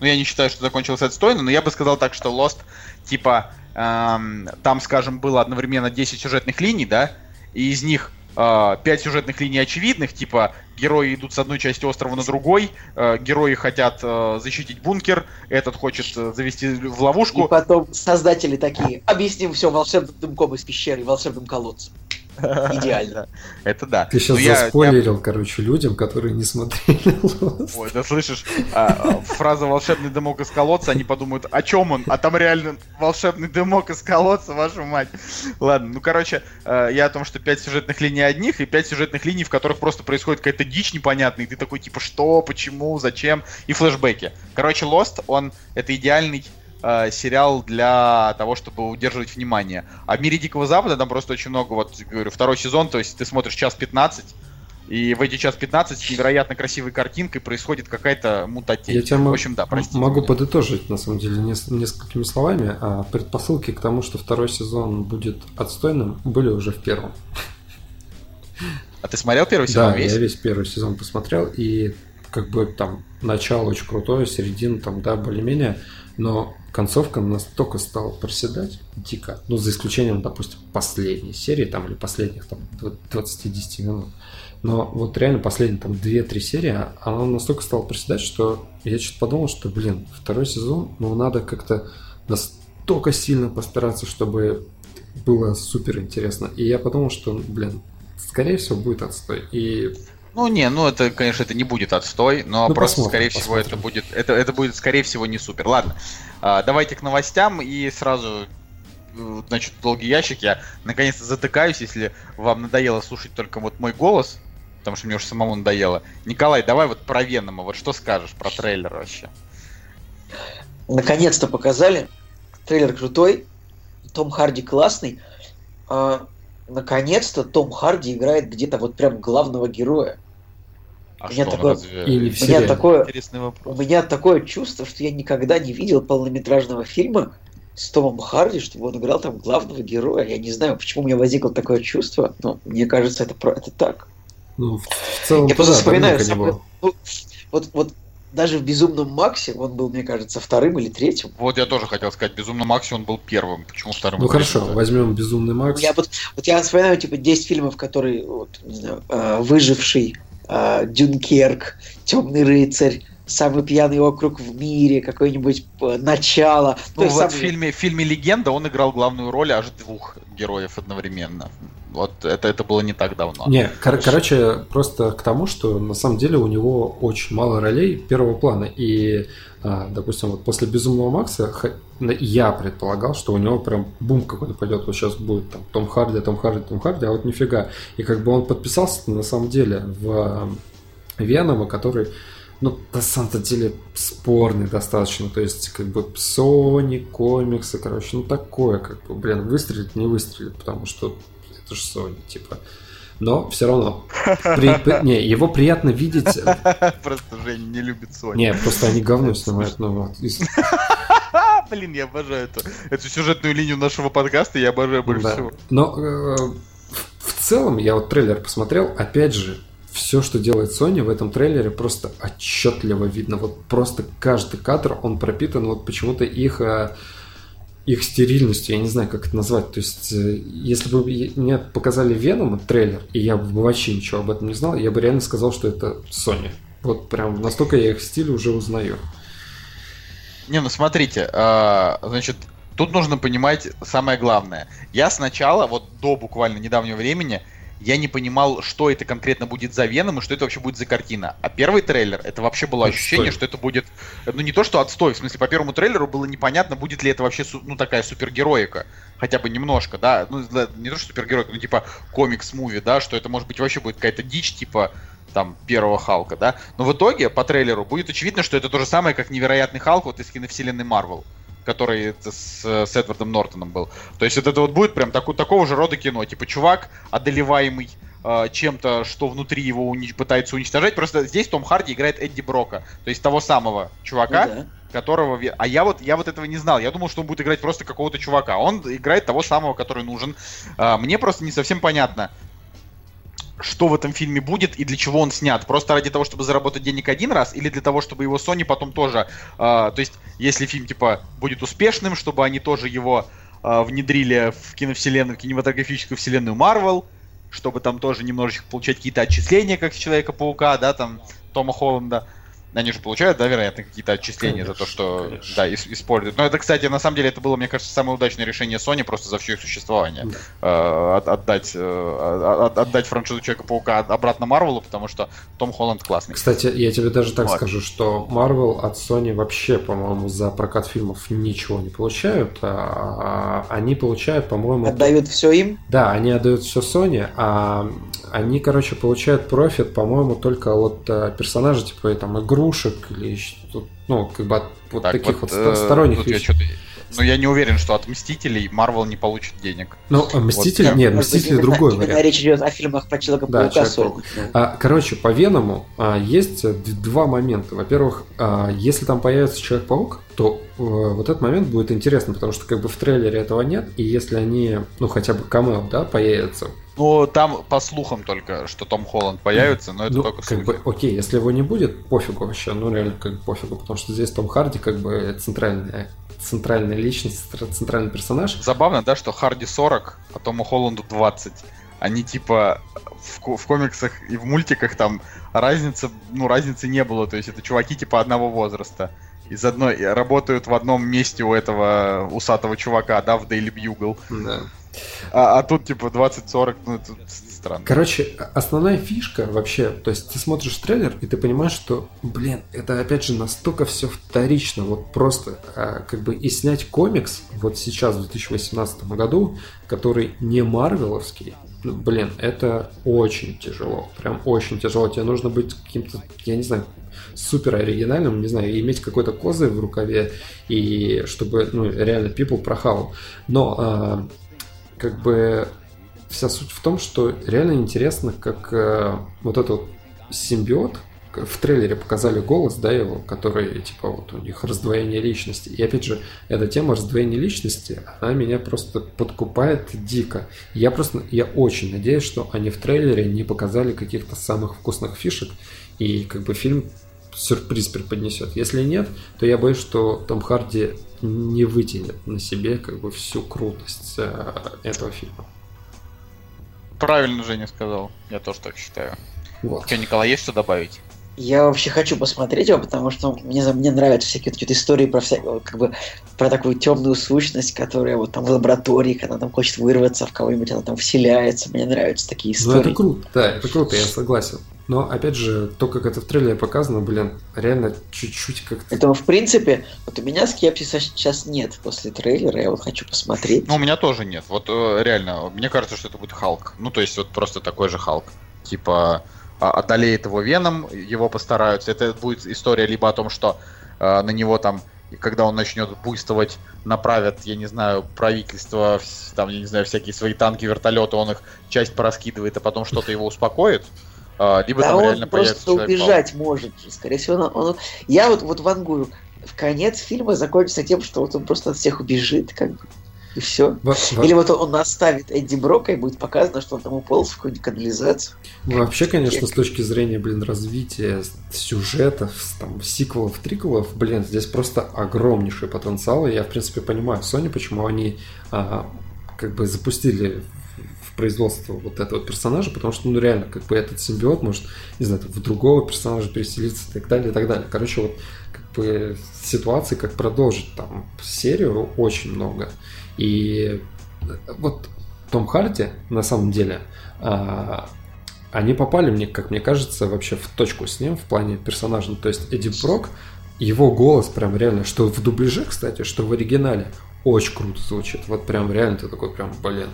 Ну, я не считаю, что закончилось отстойно, но я бы сказал так, что Lost, типа, эм, там, скажем, было одновременно 10 сюжетных линий, да, и из них э, 5 сюжетных линий очевидных, типа, герои идут с одной части острова на другой, э, герои хотят э, защитить бункер, этот хочет э, завести в ловушку. И потом создатели такие, объясним все волшебным дымком из пещеры, волшебным колодцем. Идеально. Это да. Ты сейчас Но я- заспойлерил, короче, людям, которые не смотрели Lost. Ой, да слышишь, а, а, фраза «волшебный дымок из колодца», они подумают, о чем он? А там реально волшебный дымок из колодца, вашу мать. Ладно, ну короче, э, я о том, что пять сюжетных линий одних и пять сюжетных линий, в которых просто происходит какая-то дичь непонятная, и ты такой типа что, почему, зачем, и флешбеки. Короче, Lost, он, это идеальный э, сериал для того, чтобы удерживать внимание. А в мире Дикого Запада там просто очень много, вот говорю, второй сезон, то есть ты смотришь час 15, и в эти час 15 с невероятно красивой картинкой происходит какая-то мутатень. Я тебя В общем, да, простите. могу меня. подытожить, на самом деле, нес- несколькими словами. А предпосылки к тому, что второй сезон будет отстойным, были уже в первом. А ты смотрел первый сезон Да, весь? я весь первый сезон посмотрел, и как бы там начало очень крутое, середина там, да, более-менее, но концовка настолько стала проседать дико, ну, за исключением, допустим, последней серии, там, или последних, там, 20-10 минут. Но вот реально последние, там, 2-3 серии, она настолько стала проседать, что я что-то подумал, что, блин, второй сезон, ну, надо как-то настолько сильно постараться, чтобы было супер интересно. И я подумал, что, блин, скорее всего, будет отстой. И Ну не, ну это, конечно, это не будет отстой, но Ну, просто, посмотрим, скорее всего, посмотрим. это будет, это, это будет, скорее всего, не супер. Ладно, а, давайте к новостям и сразу, э, значит, долгий ящик. Я наконец-то затыкаюсь, если вам надоело слушать только вот мой голос, потому что мне уже самому надоело. Николай, давай вот про Венома, вот что скажешь про трейлер вообще? Наконец-то показали. Трейлер крутой. Том Харди классный. А, наконец-то Том Харди играет где-то вот прям главного героя. А У меня что, он такое- разве- Или в У меня такое, Интересный у меня такое чувство, что я никогда не видел полнометражного фильма с Томом Харди, чтобы он играл там главного героя. Я не знаю, почему у меня возникло такое чувство, но мне кажется, это, про- это так. Ну, в, в целом, Я просто да, вспоминаю, было. ну, вот, вот даже в «Безумном Максе» он был, мне кажется, вторым или третьим. Вот я тоже хотел сказать, Безумно Макси он был первым, почему вторым? Ну хорошо, третьим, возьмем Безумный Макс. Я вот, вот я вспоминаю, типа, 10 фильмов, которые, вот, не знаю, э, «Выживший», э, «Дюнкерк», «Темный рыцарь», «Самый пьяный округ в мире», какое-нибудь э, «Начало». Ну, есть вот в самый- фильме, в фильме «Легенда» он играл главную роль аж двух героев одновременно. Вот это, это было не так давно. Не, кор- короче, просто к тому, что на самом деле у него очень мало ролей первого плана. И, а, допустим, вот после Безумного Макса я предполагал, что у него прям бум какой-то пойдет. Вот сейчас будет там Том Харди, Том Харди, Том Харди, а вот нифига. И как бы он подписался на самом деле в а, Венома, который ну, на самом-то деле спорный достаточно. То есть, как бы Sony, комиксы, короче, ну такое, как бы, блин, выстрелит, не выстрелит, потому что это же Sony, типа. Но все равно. при- при- не, его приятно видеть. Просто Женя не любит Sony. Не, просто они говно снимают. Ну, вот. Блин, я обожаю эту, эту сюжетную линию нашего подкаста, я обожаю больше да. всего. Но э, в- в целом, я вот трейлер посмотрел, опять же, все, что делает Sony в этом трейлере, просто отчетливо видно. Вот просто каждый кадр, он пропитан вот почему-то их э, их стерильностью, я не знаю, как это назвать. То есть, э, если бы мне показали Венома трейлер, и я бы вообще ничего об этом не знал, я бы реально сказал, что это Sony. Вот прям настолько я их стиль уже узнаю. Не, ну смотрите, а, значит, тут нужно понимать самое главное. Я сначала, вот до буквально недавнего времени, я не понимал, что это конкретно будет за Веном и что это вообще будет за картина. А первый трейлер, это вообще было Отстой. ощущение, что это будет, ну не то, что отстой, в смысле, по первому трейлеру было непонятно, будет ли это вообще, ну такая супергероика, хотя бы немножко, да, ну не то, что супергероика, ну типа комикс-муви, да, что это может быть вообще будет какая-то дичь, типа там первого Халка, да, но в итоге по трейлеру будет очевидно, что это то же самое, как невероятный Халк вот из киновселенной Марвел который это с, с Эдвардом Нортоном был. То есть вот это вот будет прям таку- такого же рода кино. Типа чувак, одолеваемый э, чем-то, что внутри его уни- пытается уничтожать. Просто здесь Том Харди играет Эдди Брока. То есть того самого чувака, Ну да. которого... А я вот, я вот этого не знал. Я думал, что он будет играть просто какого-то чувака. Он играет того самого, который нужен. А, мне просто не совсем понятно, что в этом фильме будет и для чего он снят. Просто ради того, чтобы заработать денег один раз, или для того, чтобы его Sony потом тоже... а, то есть, если фильм, типа, будет успешным, чтобы они тоже его а, внедрили в киновселенную, в кинематографическую вселенную Marvel, чтобы там тоже немножечко получать какие-то отчисления, как с Человека-паука, да, там, Тома Холланда. Они же получают, да, вероятно, какие-то отчисления конечно, за то, что конечно. да, ис- используют. Но это, кстати, на самом деле это было, мне кажется, самое удачное решение Sony просто за все их существование. Да. Э, от, отдать, э, от, отдать франшизу Человека-паука обратно Марвелу, потому что Том Холланд классный. Кстати, я тебе даже так вот. скажу, что Марвел от Sony вообще, по-моему, за прокат фильмов ничего не получают. А они получают, по-моему... Отдают все им? Да, они отдают все Sony, а они, короче, получают профит, по-моему, только от э, персонажей, типа там игрушек или ну, как бы от вот так, таких вот, вот сторонних вещей. Но я не уверен, что от Мстителей Марвел не получит денег. Ну, Мстители, вот. нет, Мстители другой именно вариант. речь идет о фильмах про Человека-паука. Да, а, короче, по Веному а, есть два момента. Во-первых, а, если там появится Человек-паук, то а, вот этот момент будет интересно, потому что как бы в трейлере этого нет, и если они, ну, хотя бы камео, да, появятся, ну, там по слухам только, что Том Холланд появится, но это ну, только как слухи. бы, окей, если его не будет, пофигу вообще, ну реально как бы пофигу, потому что здесь Том Харди как бы центральная центральная личность, центральный персонаж. Забавно, да, что Харди 40, а Тому Холланду 20. Они типа в, в комиксах и в мультиках там разница, ну, разницы не было. То есть это чуваки типа одного возраста. Из одной работают в одном месте у этого усатого чувака, да, в Daily Bugle. Да. А, а тут типа 20-40, ну это странно. Короче, основная фишка вообще, то есть ты смотришь трейлер, и ты понимаешь, что, блин, это опять же настолько все вторично, вот просто а, как бы и снять комикс вот сейчас, в 2018 году, который не марвеловский, ну, блин, это очень тяжело, прям очень тяжело. Тебе нужно быть каким-то, я не знаю, супер оригинальным, не знаю, иметь какой-то козы в рукаве, и чтобы, ну, реально people прохавал. Но а, как бы вся суть в том, что реально интересно, как э, вот этот симбиот, в трейлере показали голос, да, его, который, типа, вот у них раздвоение личности. И опять же, эта тема раздвоения личности, она меня просто подкупает дико. Я просто, я очень надеюсь, что они в трейлере не показали каких-то самых вкусных фишек, и как бы фильм сюрприз преподнесет. Если нет, то я боюсь, что Том Харди не вытянет на себе как бы всю крутость э, этого фильма. Правильно Женя сказал. Я тоже так считаю. Вот. Что, Николай, есть что добавить? Я вообще хочу посмотреть его, потому что мне, мне нравятся всякие вот истории про всякую, как бы, про такую темную сущность, которая вот там в лаборатории, когда там хочет вырваться в кого-нибудь, она там вселяется. Мне нравятся такие истории. Ну, это круто, да, это круто, я согласен. Но, опять же, то, как это в трейлере показано, блин, реально чуть-чуть как-то... Поэтому, в принципе, вот у меня скепсиса сейчас нет после трейлера, я вот хочу посмотреть. Ну, у меня тоже нет. Вот э, реально, мне кажется, что это будет Халк. Ну, то есть, вот просто такой же Халк. Типа, а, одолеет его Веном, его постараются. Это будет история либо о том, что э, на него там когда он начнет буйствовать, направят, я не знаю, правительство, там, я не знаю, всякие свои танки, вертолеты, он их часть пораскидывает, а потом что-то его успокоит. А, либо да там он реально просто убежать может. Скорее всего, он, он... Я вот, вот вангую. В конец фильма закончится тем, что вот он просто от всех убежит, как бы. И все. Во, Или вот он оставит Эдди Брока и будет показано, что он там уполз в какую-нибудь канализацию. Ну, вообще, конечно, с точки зрения, блин, развития сюжетов, там, сиквелов, триквелов, блин, здесь просто огромнейший потенциал. И я, в принципе, понимаю Sony, почему они а, как бы запустили производство вот этого персонажа, потому что, ну, реально, как бы этот симбиот может, не знаю, в другого персонажа переселиться и так далее, и так далее. Короче, вот как бы ситуации, как продолжить там серию, очень много. И вот Том Харди, на самом деле, а, они попали мне, как мне кажется, вообще в точку с ним в плане персонажа. Ну, то есть Эдди Брок, его голос прям реально, что в дубляже, кстати, что в оригинале, очень круто звучит. Вот прям реально ты такой прям, блин,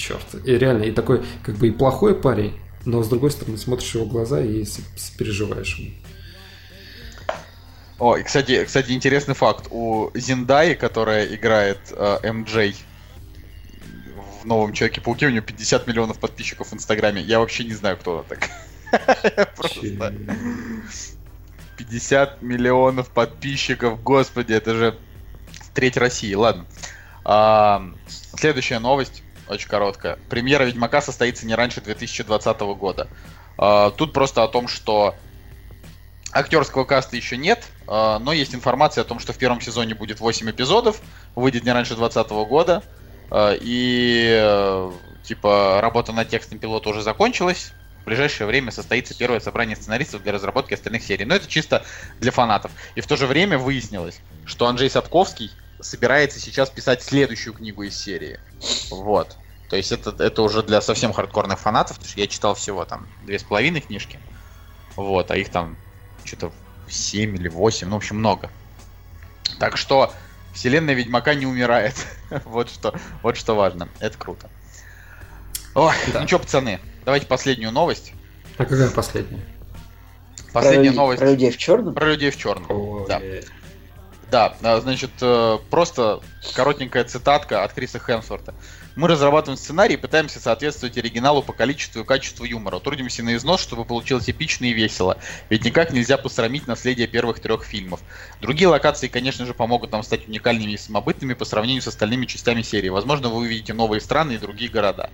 черт. И реально, и такой, как бы и плохой парень, но с другой стороны смотришь его глаза и переживаешь ему. О, и кстати, кстати, интересный факт. У Зиндаи, которая играет э, МД в новом Человеке-пауке, у нее 50 миллионов подписчиков в Инстаграме. Я вообще не знаю, кто она так. Просто. 50 миллионов подписчиков, господи, это же треть России. Ладно. А, следующая новость очень короткая. Премьера Ведьмака состоится не раньше 2020 года. Uh, тут просто о том, что актерского каста еще нет, uh, но есть информация о том, что в первом сезоне будет 8 эпизодов, выйдет не раньше 2020 года, uh, и типа работа над текстом пилота уже закончилась, в ближайшее время состоится первое собрание сценаристов для разработки остальных серий. Но это чисто для фанатов. И в то же время выяснилось, что Анджей Садковский собирается сейчас писать следующую книгу из серии. Вот. То есть это, это уже для совсем хардкорных фанатов, потому что я читал всего там две с половиной книжки. Вот, а их там что-то 7 или 8, ну, в общем, много. Так что вселенная Ведьмака не умирает. вот, что, вот что важно. Это круто. Ой, да. ну что, пацаны, давайте последнюю новость. А какая последняя? Последняя про новость. Про людей в черном? Про людей в черном. Ой. Да. Да, а, значит, э, просто коротенькая цитатка от Криса Хемсворта. Мы разрабатываем сценарий и пытаемся соответствовать оригиналу по количеству и качеству юмора. Трудимся на износ, чтобы получилось эпично и весело. Ведь никак нельзя посрамить наследие первых трех фильмов. Другие локации, конечно же, помогут нам стать уникальными и самобытными по сравнению с остальными частями серии. Возможно, вы увидите новые страны и другие города.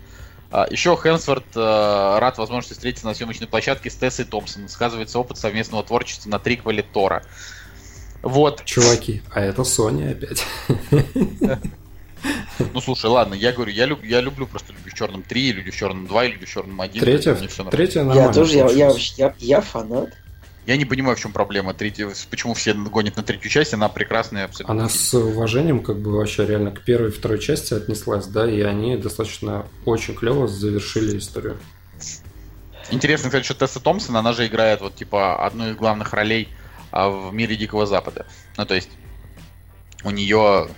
А, Еще Хэнсворт э, рад возможности встретиться на съемочной площадке с Тессой Томпсон. Сказывается опыт совместного творчества на триквеле Тора. Вот. Чуваки, а это Sony опять. Ну слушай, ладно, я говорю, я, люб, я люблю просто люблю в черном 3, люблю в черном 2, люблю в черном 1. Третья, третья нормально. Я тоже, я, я, я, я фанат. Я не понимаю, в чем проблема. Третья, почему все гонят на третью часть, она прекрасная абсолютно. Она с уважением, как бы вообще реально к первой и второй части отнеслась, да, и они достаточно очень клево завершили историю. Интересно, кстати, что Тесса Томпсон, она же играет вот типа одну из главных ролей а, в мире Дикого Запада. Ну, то есть у нее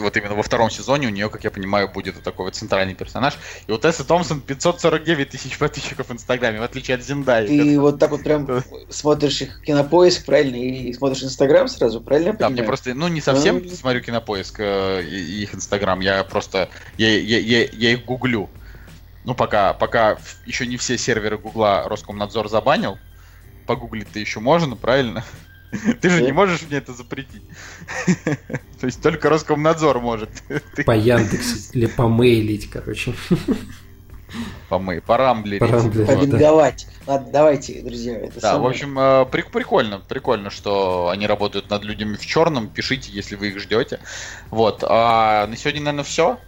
вот именно во втором сезоне у нее, как я понимаю, будет вот такой вот центральный персонаж. И у Тессы Томпсон 549 тысяч подписчиков в Инстаграме, в отличие от Зиндаи. Ты вот так вот прям смотришь их кинопоиск, правильно, и смотришь Инстаграм сразу, правильно я Да, мне просто, ну, не совсем а... смотрю кинопоиск э, и их Инстаграм, я просто, я, я, я, я их гуглю. Ну, пока, пока еще не все серверы Гугла Роскомнадзор забанил, погуглить-то еще можно, правильно? Ты же не можешь мне это запретить. То есть только Роскомнадзор может. По Яндексе или помейлить, короче. Помей, порамблерить. Побинговать. Ладно, давайте, друзья. Это да, в общем, э, прикольно, прикольно, что они работают над людьми в черном. Пишите, если вы их ждете. Вот. А на сегодня, наверное, все.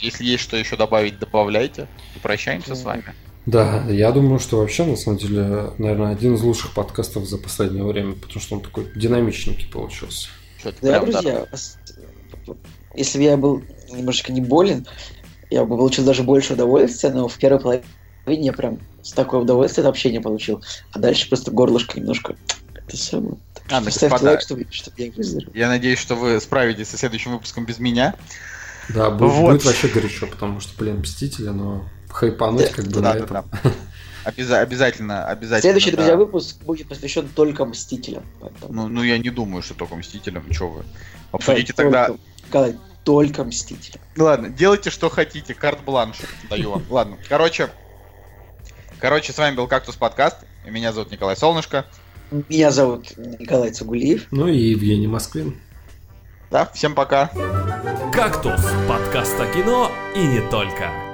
Если есть что еще добавить, добавляйте. И прощаемся с вами. Да, я думаю, что вообще, на самом деле, наверное, один из лучших подкастов за последнее время, потому что он такой динамичненький получился. Да, друзья, если бы я был немножечко не болен, я бы получил даже больше удовольствия, но в первой половине я прям с такое удовольствие вообще не получил. А дальше просто горлышко немножко это самое. А, ну, господа, лайк, чтобы, чтобы я выздоровел. Я надеюсь, что вы справитесь со следующим выпуском без меня. Да, будет, вот. будет вообще горячо, потому что, блин, Мстители, но хайпануть, как бы да, на да, этом. Да. Обяза- обязательно, обязательно. Следующий, да. друзья, выпуск будет посвящен только Мстителям. Поэтому... Ну, ну, я не думаю, что только Мстителям. Что вы? Обсудите да, тогда... Только, только Мстителям. Ну ладно, делайте, что хотите. Карт-бланш даю вам. Ладно, короче... Короче, с вами был Кактус Подкаст. Меня зовут Николай Солнышко. Меня зовут Николай Цугулиев. Ну и Евгений Москвин. Да, всем пока. «Кактус» — подкаст о кино и не только.